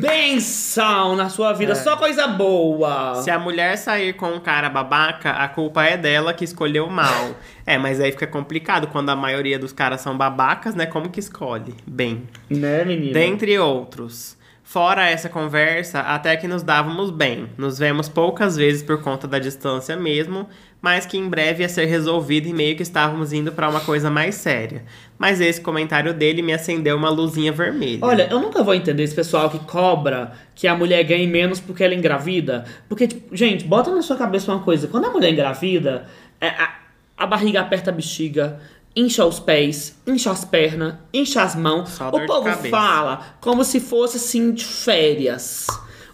benção na sua vida, só coisa boa. Se a mulher sair com um cara babaca, a culpa é dela que escolheu mal. É, mas aí fica complicado quando a maioria dos caras são babacas, né? Como que escolhe? Bem. Né, menina? Dentre outros. Fora essa conversa, até que nos dávamos bem. Nos vemos poucas vezes por conta da distância mesmo, mas que em breve ia ser resolvido e meio que estávamos indo pra uma coisa mais séria. Mas esse comentário dele me acendeu uma luzinha vermelha. Olha, eu nunca vou entender esse pessoal que cobra que a mulher ganhe menos porque ela engravida. Porque, tipo, gente, bota na sua cabeça uma coisa. Quando a mulher engravida, é, a, a barriga aperta a bexiga, incha os pés, incha as pernas, incha as mãos. O povo fala como se fosse, assim, de férias.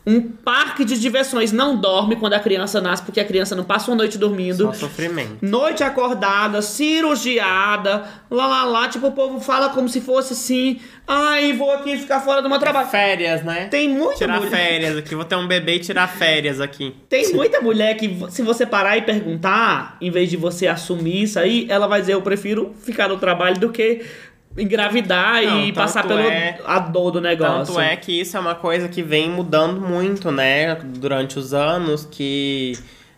Um parque de diversões não dorme quando a criança nasce, porque a criança não passa uma noite dormindo. Só sofrimento. Noite acordada, cirurgiada, lá lá lá, tipo, o povo fala como se fosse assim, ai, vou aqui ficar fora do meu trabalho. Férias, né? Tem muita Tirar mulher, férias aqui. Vou ter um bebê e tirar férias aqui. tem muita mulher que se você parar e perguntar, em vez de você assumir isso aí, ela vai dizer eu prefiro ficar no trabalho do que engravidar Não, e passar pelo é- a dor do negócio. Tanto é que isso é uma coisa que vem mudando muito, né, durante os anos, que,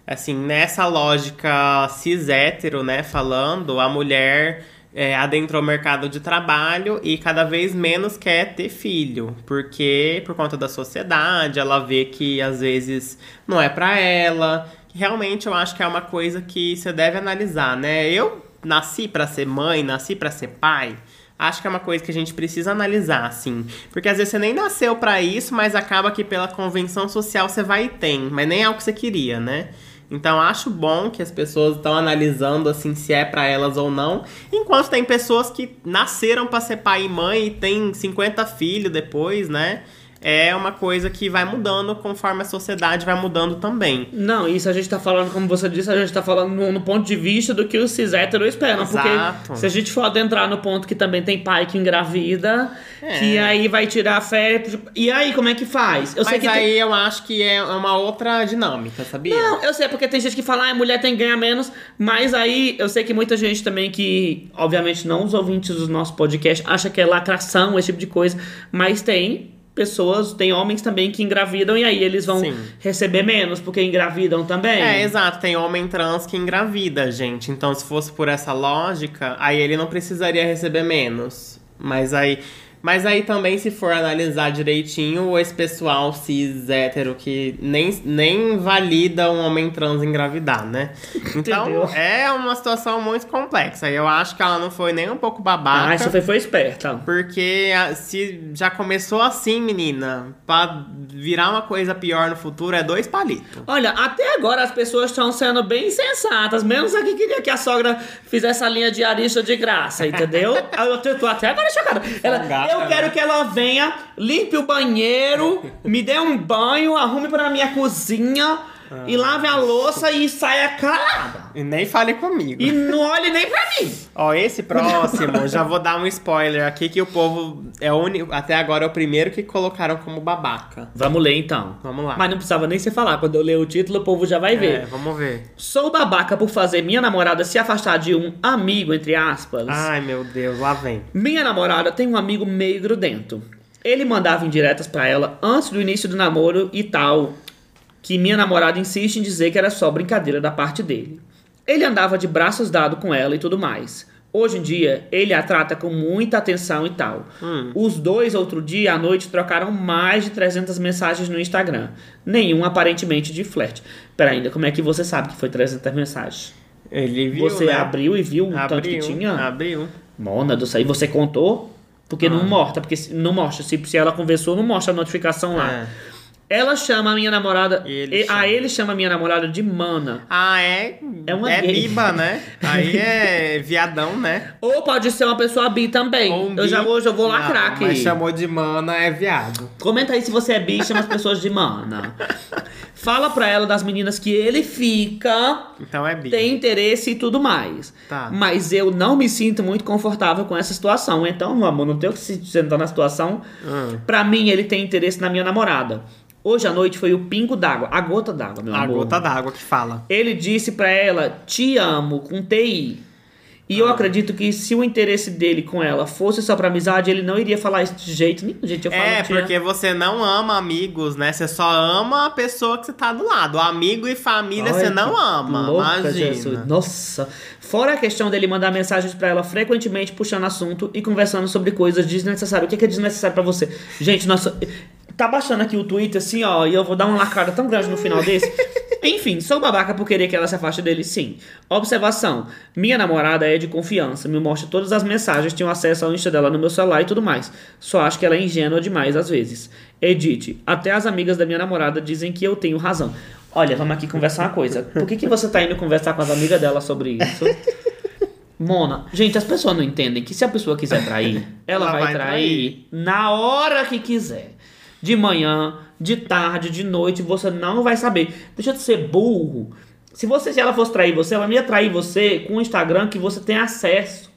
assim, nessa lógica cis hétero, né, falando, a mulher é, adentrou o mercado de trabalho e cada vez menos quer ter filho, porque por conta da sociedade, ela vê que às vezes não é pra ela. Realmente eu acho que é uma coisa que você deve analisar, né? Eu nasci pra ser mãe, nasci pra ser pai. Acho que é uma coisa que a gente precisa analisar, assim. Porque às vezes você nem nasceu pra isso, mas acaba que pela convenção social você vai e tem. Mas nem é o que você queria, né? Então acho bom que as pessoas estão analisando assim se é pra elas ou não. Enquanto tem pessoas que nasceram pra ser pai e mãe e tem 50 filhos depois, né? É uma coisa que vai mudando conforme a sociedade vai mudando também. Não, isso a gente tá falando, como você disse, a gente tá falando no, no ponto de vista do que os cis héteros esperam. Exato. Porque se a gente for adentrar no ponto que também tem pai que engravida, É. que aí vai tirar férias. E aí, como é que faz? Eu sei Mas que tem- aí eu acho que é uma outra dinâmica, sabia? Não, eu sei, porque tem gente que fala, ah, mulher tem que ganhar menos, mas aí eu sei que muita gente também que, obviamente, não os ouvintes do nosso podcast, acha que é lacração, esse tipo de coisa, mas tem pessoas, tem homens também que engravidam e aí eles vão Sim. receber menos, porque engravidam também. É, exato. Tem homem trans que engravida, gente. Então, se fosse por essa lógica, aí ele não precisaria receber menos. Mas aí. Mas aí também, se for analisar direitinho, esse pessoal cis hétero que nem, nem valida um homem trans engravidar, né? Então, Entendeu? é uma situação muito complexa. Eu acho que ela não foi nem um pouco babaca. Ah, essa foi, foi esperta. Porque a- se já começou assim, menina, pra virar uma coisa pior no futuro é dois palitos. Olha, até agora as pessoas estão sendo bem sensatas, menos a que queria que a sogra fizesse a linha de arista de graça, entendeu? eu tô, tô até agora chocada. Ela, eu quero que ela venha, limpe o banheiro, me dê um banho, arrume pra minha cozinha e lave a louça e saia calada. E nem fale comigo. E não olhe nem pra mim. Ó, esse próximo, já vou dar um spoiler aqui que o povo é o único, até agora é o primeiro que colocaram como babaca. Vamos ler então. Vamos lá. Mas não precisava nem você falar. Quando eu ler o título, o povo já vai ver. É, vamos ver. Sou babaca por fazer minha namorada se afastar de um amigo, entre aspas. Ai, meu Deus, lá vem. Minha namorada tem um amigo meio grudento. Ele mandava indiretas pra ela antes do início do namoro e tal, que minha namorada insiste em dizer que era só brincadeira da parte dele. Ele andava de braços dados com ela e tudo mais. Hoje em dia, ele a trata com muita atenção e tal. Hum. Os dois, outro dia à noite, trocaram mais de 300 mensagens no Instagram. Nenhum aparentemente de flerte. Pera ainda, como é que você sabe que foi 300 mensagens? Ele viu, você né? abriu e viu o abriu, tanto que tinha? Abriu. Mona do céu. Você contou? Porque Ah. não mostra, porque não mostra. Se, se ela conversou, não mostra a notificação lá. É. Ela chama a minha namorada. Ele e- chama. A ele chama a minha namorada de mana. Ah, é? É uma É gay. biba, né? Aí é viadão, né? Ou pode ser uma pessoa bi também. Ou um eu já bi. vou, já vou lacrar aqui. Mas chamou de mana é viado. Comenta aí se você é bi e chama as pessoas de mana. Fala pra ela das meninas que ele fica, Então é bi. tem interesse e tudo mais. Tá. Mas eu não me sinto muito confortável com essa situação. Então, meu amor, não tenho que se sentar na situação. Hum. Pra mim, ele tem interesse na minha namorada. Hoje à noite foi o pingo d'água, a gota d'água, meu A amor. gota d'água que fala. Ele disse pra ela, te amo, com TI. E Ah. eu acredito que se o interesse dele com ela fosse só pra amizade, ele não iria falar isso de jeito nenhum. Gente, eu falo É, porque você não ama amigos, né? Você só ama a pessoa que você tá do lado. Amigo e família você Ai, não que ama. louca, imagina. Jesus. Nossa. Fora a questão dele mandar mensagens pra ela frequentemente puxando assunto e conversando sobre coisas desnecessárias. O que que é desnecessário pra você? Gente, nossa. Tá baixando aqui o Twitter assim, ó, e eu vou dar uma lacrada tão grande no final desse. Enfim, sou babaca por querer que ela se afaste dele, sim. Observação: minha namorada é de confiança, me mostra todas as mensagens, tenho acesso ao Insta dela no meu celular e tudo mais. Só acho que ela é ingênua demais às vezes. Edith, até as amigas da minha namorada dizem que eu tenho razão. Olha, vamos aqui conversar uma coisa. Por que, que você tá indo conversar com as amigas dela sobre isso? Mona, gente, as pessoas não entendem que se a pessoa quiser trair, ela, Ela vai, vai trair, na hora que quiser. De manhã, de tarde, de noite, você não vai saber. Deixa de ser burro. Se você, se ela fosse trair você, ela ia trair você com o Instagram que você tem acesso.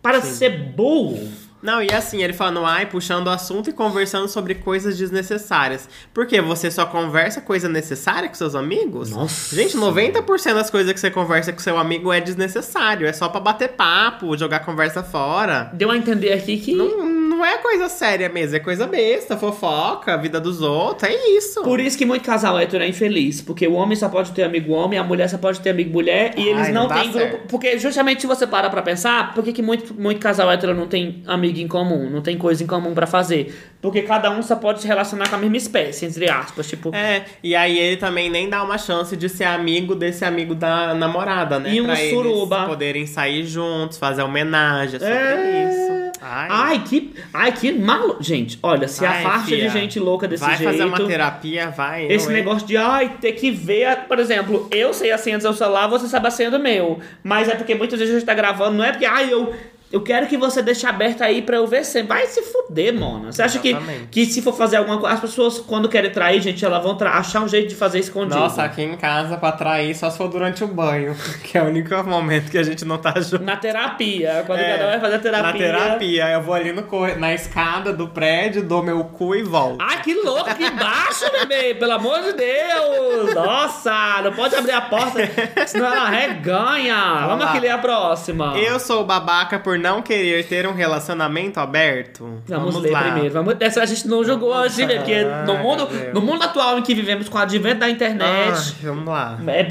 Para de ser burro. Não, e assim, ele falando, ai, puxando o assunto e conversando sobre coisas desnecessárias. Porque você só conversa coisa necessária com seus amigos? Nossa. Gente, 90% das coisas que você conversa com seu amigo é desnecessário. É só pra bater papo, jogar conversa fora. Deu a entender aqui que. Não, não é coisa séria mesmo, é coisa besta, fofoca, vida dos outros, é isso. Por isso que muito casal hétero é infeliz. Porque o homem só pode ter amigo homem, a mulher só pode ter amigo mulher. E Ai, eles não, não têm grupo. certo. Porque justamente se você para pra pensar, por que, que muito, muito casal hétero não tem amigo em comum? Não tem coisa em comum pra fazer? Porque cada um só pode se relacionar com a mesma espécie, entre aspas. Tipo, É, e aí ele também nem dá uma chance de ser amigo desse amigo da namorada, né? E um pra suruba. eles poderem sair juntos, fazer homenagem, é sobre É. isso. Ai, Ai, que. Ai, que maluco. Gente, olha, se Ai, afaste fia, de gente louca desse vai jeito. fazer uma terapia, vai. Esse é? negócio de, ai, ter que ver, por exemplo, eu sei a senha do seu celular, você sabe a senha do meu. Mas é porque muitas vezes a gente tá gravando, não é porque, ai, eu, eu quero que você deixe aberto aí pra eu ver sempre. Vai se fuder, mona. Você acha que, Exatamente. que se for fazer alguma coisa, as pessoas quando querem trair, gente, elas vão tra- achar um jeito de fazer escondido. Nossa, aqui em casa pra trair só se for durante o banho, que é o único momento que a gente não tá junto. Na terapia, quando É, cada um vai fazer terapia. Na terapia, eu vou ali no corre- na escada do prédio, dou meu cu e volto. Ai, que louco, que baixo, bebê! Pelo amor de Deus! Nossa, não pode abrir a porta, senão ela reganha. Vamos lá. aqui ler a próxima. Eu sou babaca por não querer ter um relacionamento aberto? Vamos, ler primeiro. Vamos... Essa a gente não jogou Vamos hoje, né? Porque lá, no mundo, no mundo atual em que vivemos com o advento da internet. Ai, vamos lá. é,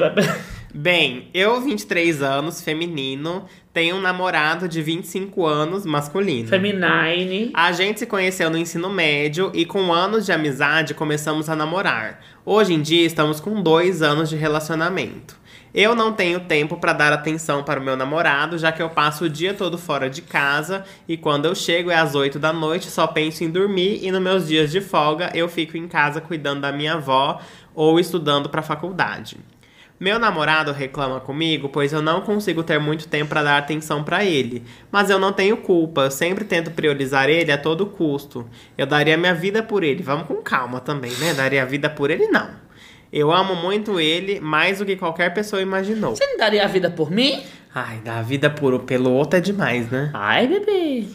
Bem, eu, 23 anos, feminino, tenho um namorado de 25 anos, masculino. Feminine. A gente se conheceu no ensino médio e com anos de amizade começamos a namorar. Hoje em dia estamos com dois anos de relacionamento. Eu não tenho tempo para dar atenção para o meu namorado, já que eu passo o dia todo fora de casa e quando eu chego é às 8 da noite, só penso em dormir e nos meus dias de folga eu fico em casa cuidando da minha avó ou estudando para faculdade. Meu namorado reclama comigo, pois eu não consigo ter muito tempo para dar atenção para ele. Mas eu não tenho culpa, eu sempre tento priorizar ele a todo custo. Eu daria minha vida por ele. Vamos com calma também, né? Daria a vida por ele, não. Eu amo muito ele, mais do que qualquer pessoa imaginou. Você não daria a vida por mim? Ai, dar a vida por, pelo outro é demais, né? Ai, bebê.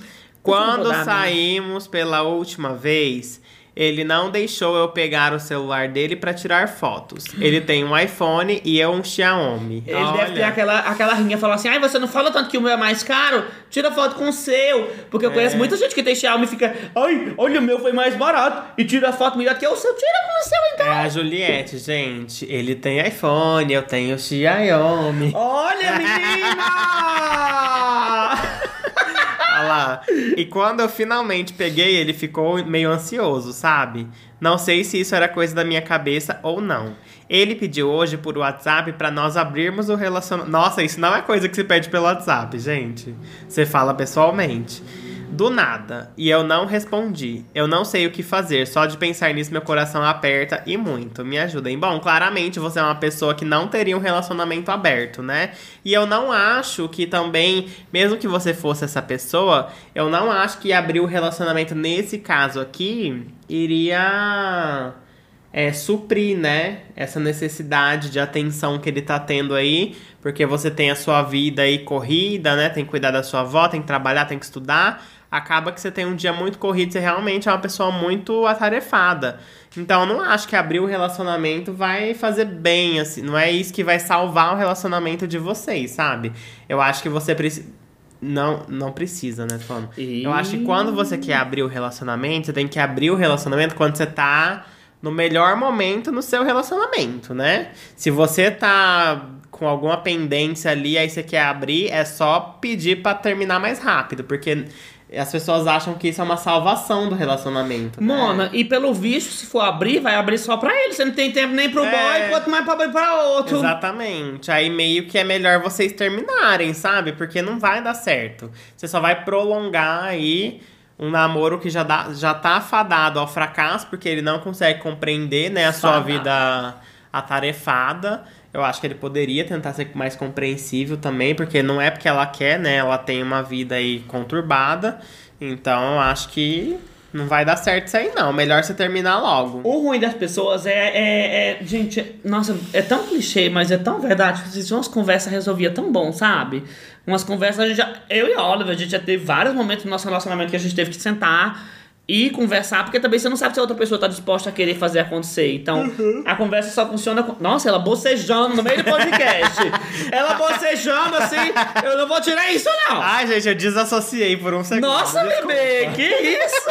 Quando dar saímos pela última vez, ele não deixou eu pegar o celular dele pra tirar fotos. Ele tem um iPhone e eu um Xiaomi. Ele Olha. deve ter aquela, aquela rinha falando assim: ai, você não fala tanto que o meu é mais caro? Tira foto com o seu. Porque eu conheço É. muita gente que tem Xiaomi e fica: ai, olha, o meu foi mais barato. E tira foto melhor que o seu. Tira com o seu então. É a Juliette, gente. Ele tem iPhone, eu tenho Xiaomi. Olha, menina! E quando eu finalmente peguei, ele ficou meio ansioso, sabe? Não sei se isso era coisa da minha cabeça ou não. Ele pediu hoje por WhatsApp pra nós abrirmos o relacionamento. Nossa, isso não é coisa que se pede pelo WhatsApp, gente. Você fala pessoalmente. Do nada. E eu não respondi. Eu não sei o que fazer. Só de pensar nisso, meu coração aperta e muito. Me ajudem. Bom, claramente você é uma pessoa que não teria um relacionamento aberto, né? E eu não acho que também, mesmo que você fosse essa pessoa, eu não acho que abrir o relacionamento nesse caso aqui iria é, suprir, né, essa necessidade de atenção que ele tá tendo aí, porque você tem a sua vida aí corrida, né, tem que cuidar da sua avó, tem que trabalhar, tem que estudar, acaba que você tem um dia muito corrido, você realmente é uma pessoa muito atarefada. Então, eu não acho que abrir o relacionamento vai fazer bem, assim, não é isso que vai salvar o relacionamento de vocês, sabe? Eu acho que você precisa não, não precisa, né? Falando. E- Eu acho que quando você quer abrir o relacionamento, você tem que abrir o relacionamento quando você tá no melhor momento no seu relacionamento, né? Se você tá com alguma pendência ali, aí você quer abrir, é só pedir pra terminar mais rápido, porque as pessoas acham que isso é uma salvação do relacionamento. né? Mona, e pelo visto, se for abrir, vai abrir só pra ele. Você não tem tempo nem pro É. boy, quanto mais pra abrir pra outro. Exatamente. Aí meio que é melhor vocês terminarem, sabe? Porque não vai dar certo. Você só vai prolongar aí um namoro que já, dá, já tá afadado ao fracasso, porque ele não consegue compreender, né, a sua Fadado. vida atarefada. Eu acho que ele poderia tentar ser mais compreensível também, porque não é porque ela quer, né? Ela tem uma vida aí conturbada. Então eu acho que não vai dar certo isso aí, não. Melhor você terminar logo. O ruim das pessoas é, é, é- Gente, nossa, é tão clichê, mas é tão verdade. Se umas conversas resolvia tão bom, sabe? Umas conversas, a gente já, eu e a Oliver, a gente já teve vários momentos no nosso relacionamento que a gente teve que sentar e conversar, porque também você não sabe se a outra pessoa tá disposta a querer fazer acontecer. Então, a conversa só funciona com. Nossa, ela bocejando no meio do podcast. ela bocejando assim, eu não vou tirar isso, não. Ai, gente, eu desassociei por um segundo. Nossa, Desculpa. bebê, que isso?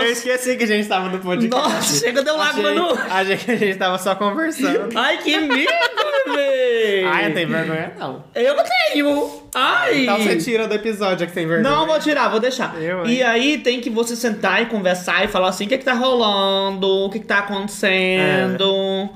Eu esqueci que a gente tava no podcast. Nossa, chega, deu lágrima no. Achei que a gente tava só conversando. Ai, que medo, bebê! Ai, não tem vergonha, não. Eu não tenho! Ai! Então você tira do episódio que tem vergonha. Não, vou tirar, vou deixar. Eu, e aí tem que você sentar e conversar e falar assim: o que, que tá rolando, o que, que tá acontecendo.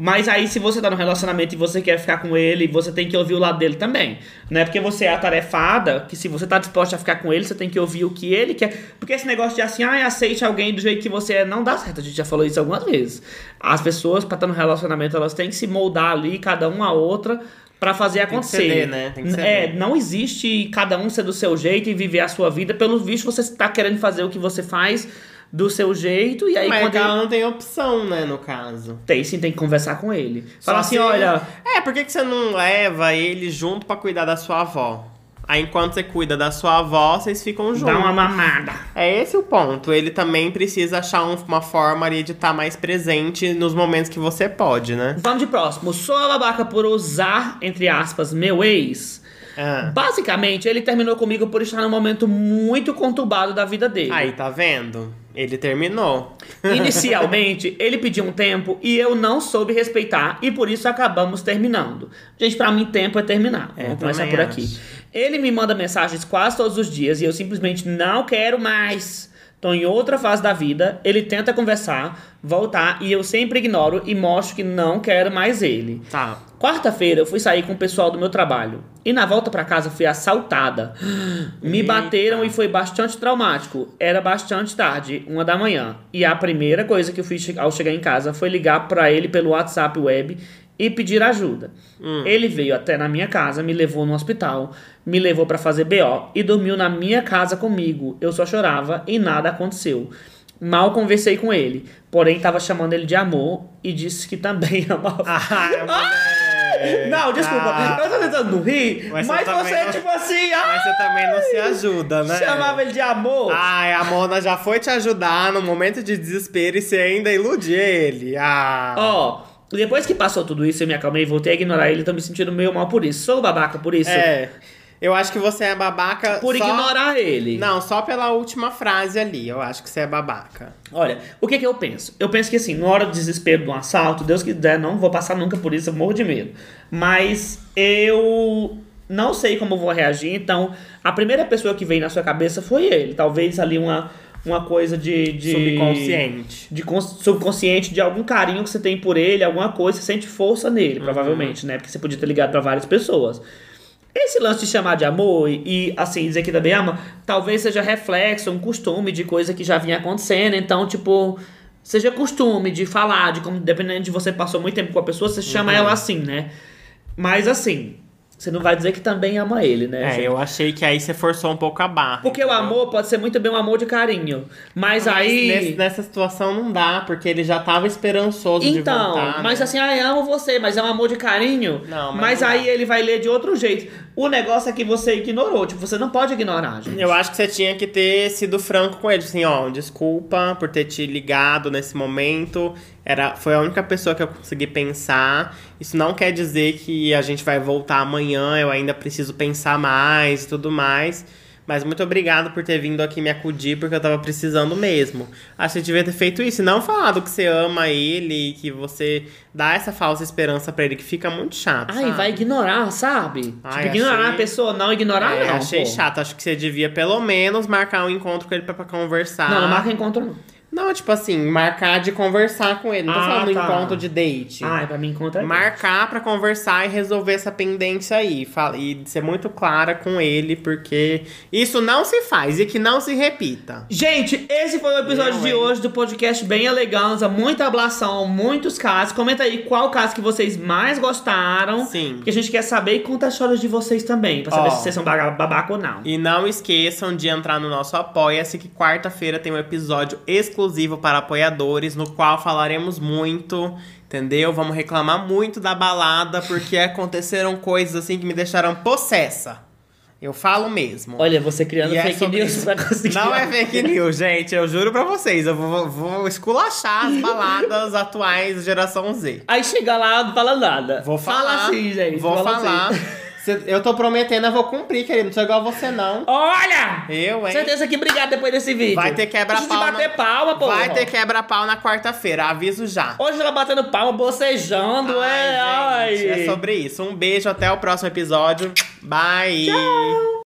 Mas aí, se você tá no relacionamento e você quer ficar com ele, você tem que ouvir o lado dele também. Não é porque você é atarefada que se você tá disposta a ficar com ele, você tem que ouvir o que ele quer. Porque esse negócio de assim, ai, aceite alguém do jeito que você é, não dá certo. A gente já falou isso algumas vezes. As pessoas, pra estar no relacionamento, elas têm que se moldar ali, cada uma a outra, pra fazer que acontecer. ceder, né? Tem que ceder. É, não existe cada um ser do seu jeito e viver a sua vida. Pelo visto, você está querendo fazer o que você faz do seu jeito. E aí, Mas quando ela ele... não tem opção, né, no caso. tem sim, tem que conversar com ele. Falar assim: olha, É, por que, que você não leva ele junto pra cuidar da sua avó? Aí enquanto você cuida da sua avó, vocês ficam juntos. dá uma mamada. É esse o ponto. Ele também precisa achar um- uma forma ali de estar mais presente nos momentos que você pode, né? Vamos de próximo. Sou a babaca por usar, entre aspas, meu ex. Ah. Basicamente, ele terminou comigo por estar num momento muito conturbado da vida dele. Aí, tá vendo? Ele terminou. Inicialmente, ele pediu um tempo e eu não soube respeitar e por isso acabamos terminando. Gente, pra mim, tempo é terminar. É, Vamos começar por aqui. acho. Ele me manda mensagens quase todos os dias e eu simplesmente não quero mais. Tô em outra fase da vida, ele tenta conversar, voltar e eu sempre ignoro e mostro que não quero mais ele. Tá. Quarta-feira eu fui sair com o pessoal do meu trabalho e na volta pra casa fui assaltada. Me Eita. bateram e foi bastante traumático. Era bastante tarde, uma da manhã. E a primeira coisa que eu fiz ao chegar em casa foi ligar pra ele pelo WhatsApp web e pedir ajuda. Ele veio até na minha casa, me levou no hospital, me levou pra fazer BO e dormiu na minha casa comigo. Eu só chorava e nada aconteceu. Mal conversei com ele, porém tava chamando ele de amor e disse que também amava. Ai, mulher. Não, desculpa, Ah, eu tô tentando não rir, Mas mas, você não- tipo assim, ah, Mas você também não se ajuda, né? chamava ele de amor. Ai, a Mona já foi te ajudar no momento de desespero e você ainda ilude ele. Ah. Ó, depois que passou tudo isso, eu me acalmei e voltei a ignorar ele, tô me sentindo meio mal por isso. Sou babaca por isso? É. Eu acho que você é babaca Por só... ignorar ele. Não, só pela última frase ali. Eu acho que você é babaca. Olha, o que que eu penso? Eu penso que assim, na hora do desespero de um assalto, Deus quiser, não vou passar nunca por isso, eu morro de medo. Mas eu não sei como vou reagir, então a primeira pessoa que veio na sua cabeça foi ele. Talvez ali uma, uma coisa de, de. Subconsciente. De cons- subconsciente, de algum carinho que você tem por ele, alguma coisa, você sente força nele, provavelmente, né? Porque você podia ter ligado pra várias pessoas. Esse lance de chamar de amor e, e, assim, dizer que também ama, talvez seja reflexo, um costume de coisa que já vinha acontecendo. Então, tipo, seja costume de falar, de como, dependendo de você passou muito tempo com a pessoa, você chama Uhum. ela assim, né? Mas assim, você não vai dizer que também ama ele, né? É, gente? eu achei que aí você forçou um pouco a barra. Porque o entendeu? amor pode ser muito bem um amor de carinho. Mas, aí. Nesse- nessa situação não dá, porque ele já tava esperançoso de Então, voltar. mas né? assim, ah, eu amo você, mas é um amor de carinho. Não, mas mas não aí dá. ele vai ler de outro jeito. O negócio é que você ignorou. Tipo, você não pode ignorar, gente. Eu acho que você tinha que ter sido franco com ele, assim, ó, desculpa por ter te ligado nesse momento. Era, foi a única pessoa que eu consegui pensar. Isso não quer dizer que a gente vai voltar amanhã, eu ainda preciso pensar mais e tudo mais. Mas muito obrigado por ter vindo aqui me acudir, porque eu tava precisando mesmo. Acho que você devia ter feito isso. E não falado que você ama ele, que você dá essa falsa esperança pra ele, que fica muito chato. Ai, sabe? vai ignorar, sabe? Ai, tipo, ignorar achei- a pessoa, não ignorar, É, não. achei pô. chato. Acho que você devia pelo menos marcar um encontro com ele pra conversar. Não, não marca encontro, não. Não, tipo assim, marcar de conversar com ele. Não tô Ah, falando tá. encontro de date. Ai, pra mim encontro é Marcar pra conversar e resolver essa pendência aí. E ser muito clara com ele, porque isso não se faz e que não se repita. Gente, esse foi o episódio Eu, de hein? hoje do podcast Bem Eleganza. Muita ablação, muitos casos. Comenta aí qual caso que vocês mais gostaram. Sim. Porque a gente quer saber e conta as histórias de vocês também. Pra saber Ó. se vocês são babaca ou não. E não esqueçam de entrar no nosso Apoia-se, que quarta-feira tem um episódio exclusivo para apoiadores, no qual falaremos muito, entendeu? Vamos reclamar muito da balada, porque aconteceram coisas assim que me deixaram possessa. Eu falo mesmo. Olha, você criando E é fake sobre news isso. pra conseguir. Não é fake news, gente. Eu juro pra vocês. Eu vou, vou esculachar as baladas atuais geração Z. Aí chega lá, não fala nada. Vou falar. Fala assim, gente. Vou fala falar. assim. Cê- Eu tô prometendo, eu vou cumprir, querido. Não sou igual a você, não. Olha! Eu, hein? Certeza que obrigado depois desse vídeo. Vai ter quebra-pau. Deixa de bater na- palma, pô. Vai ter quebra-pau na quarta-feira, aviso já. Hoje ela batendo palma, bocejando, é. Ai, Ai. gente, é sobre isso. Um beijo, até o próximo episódio. Bye! Tchau.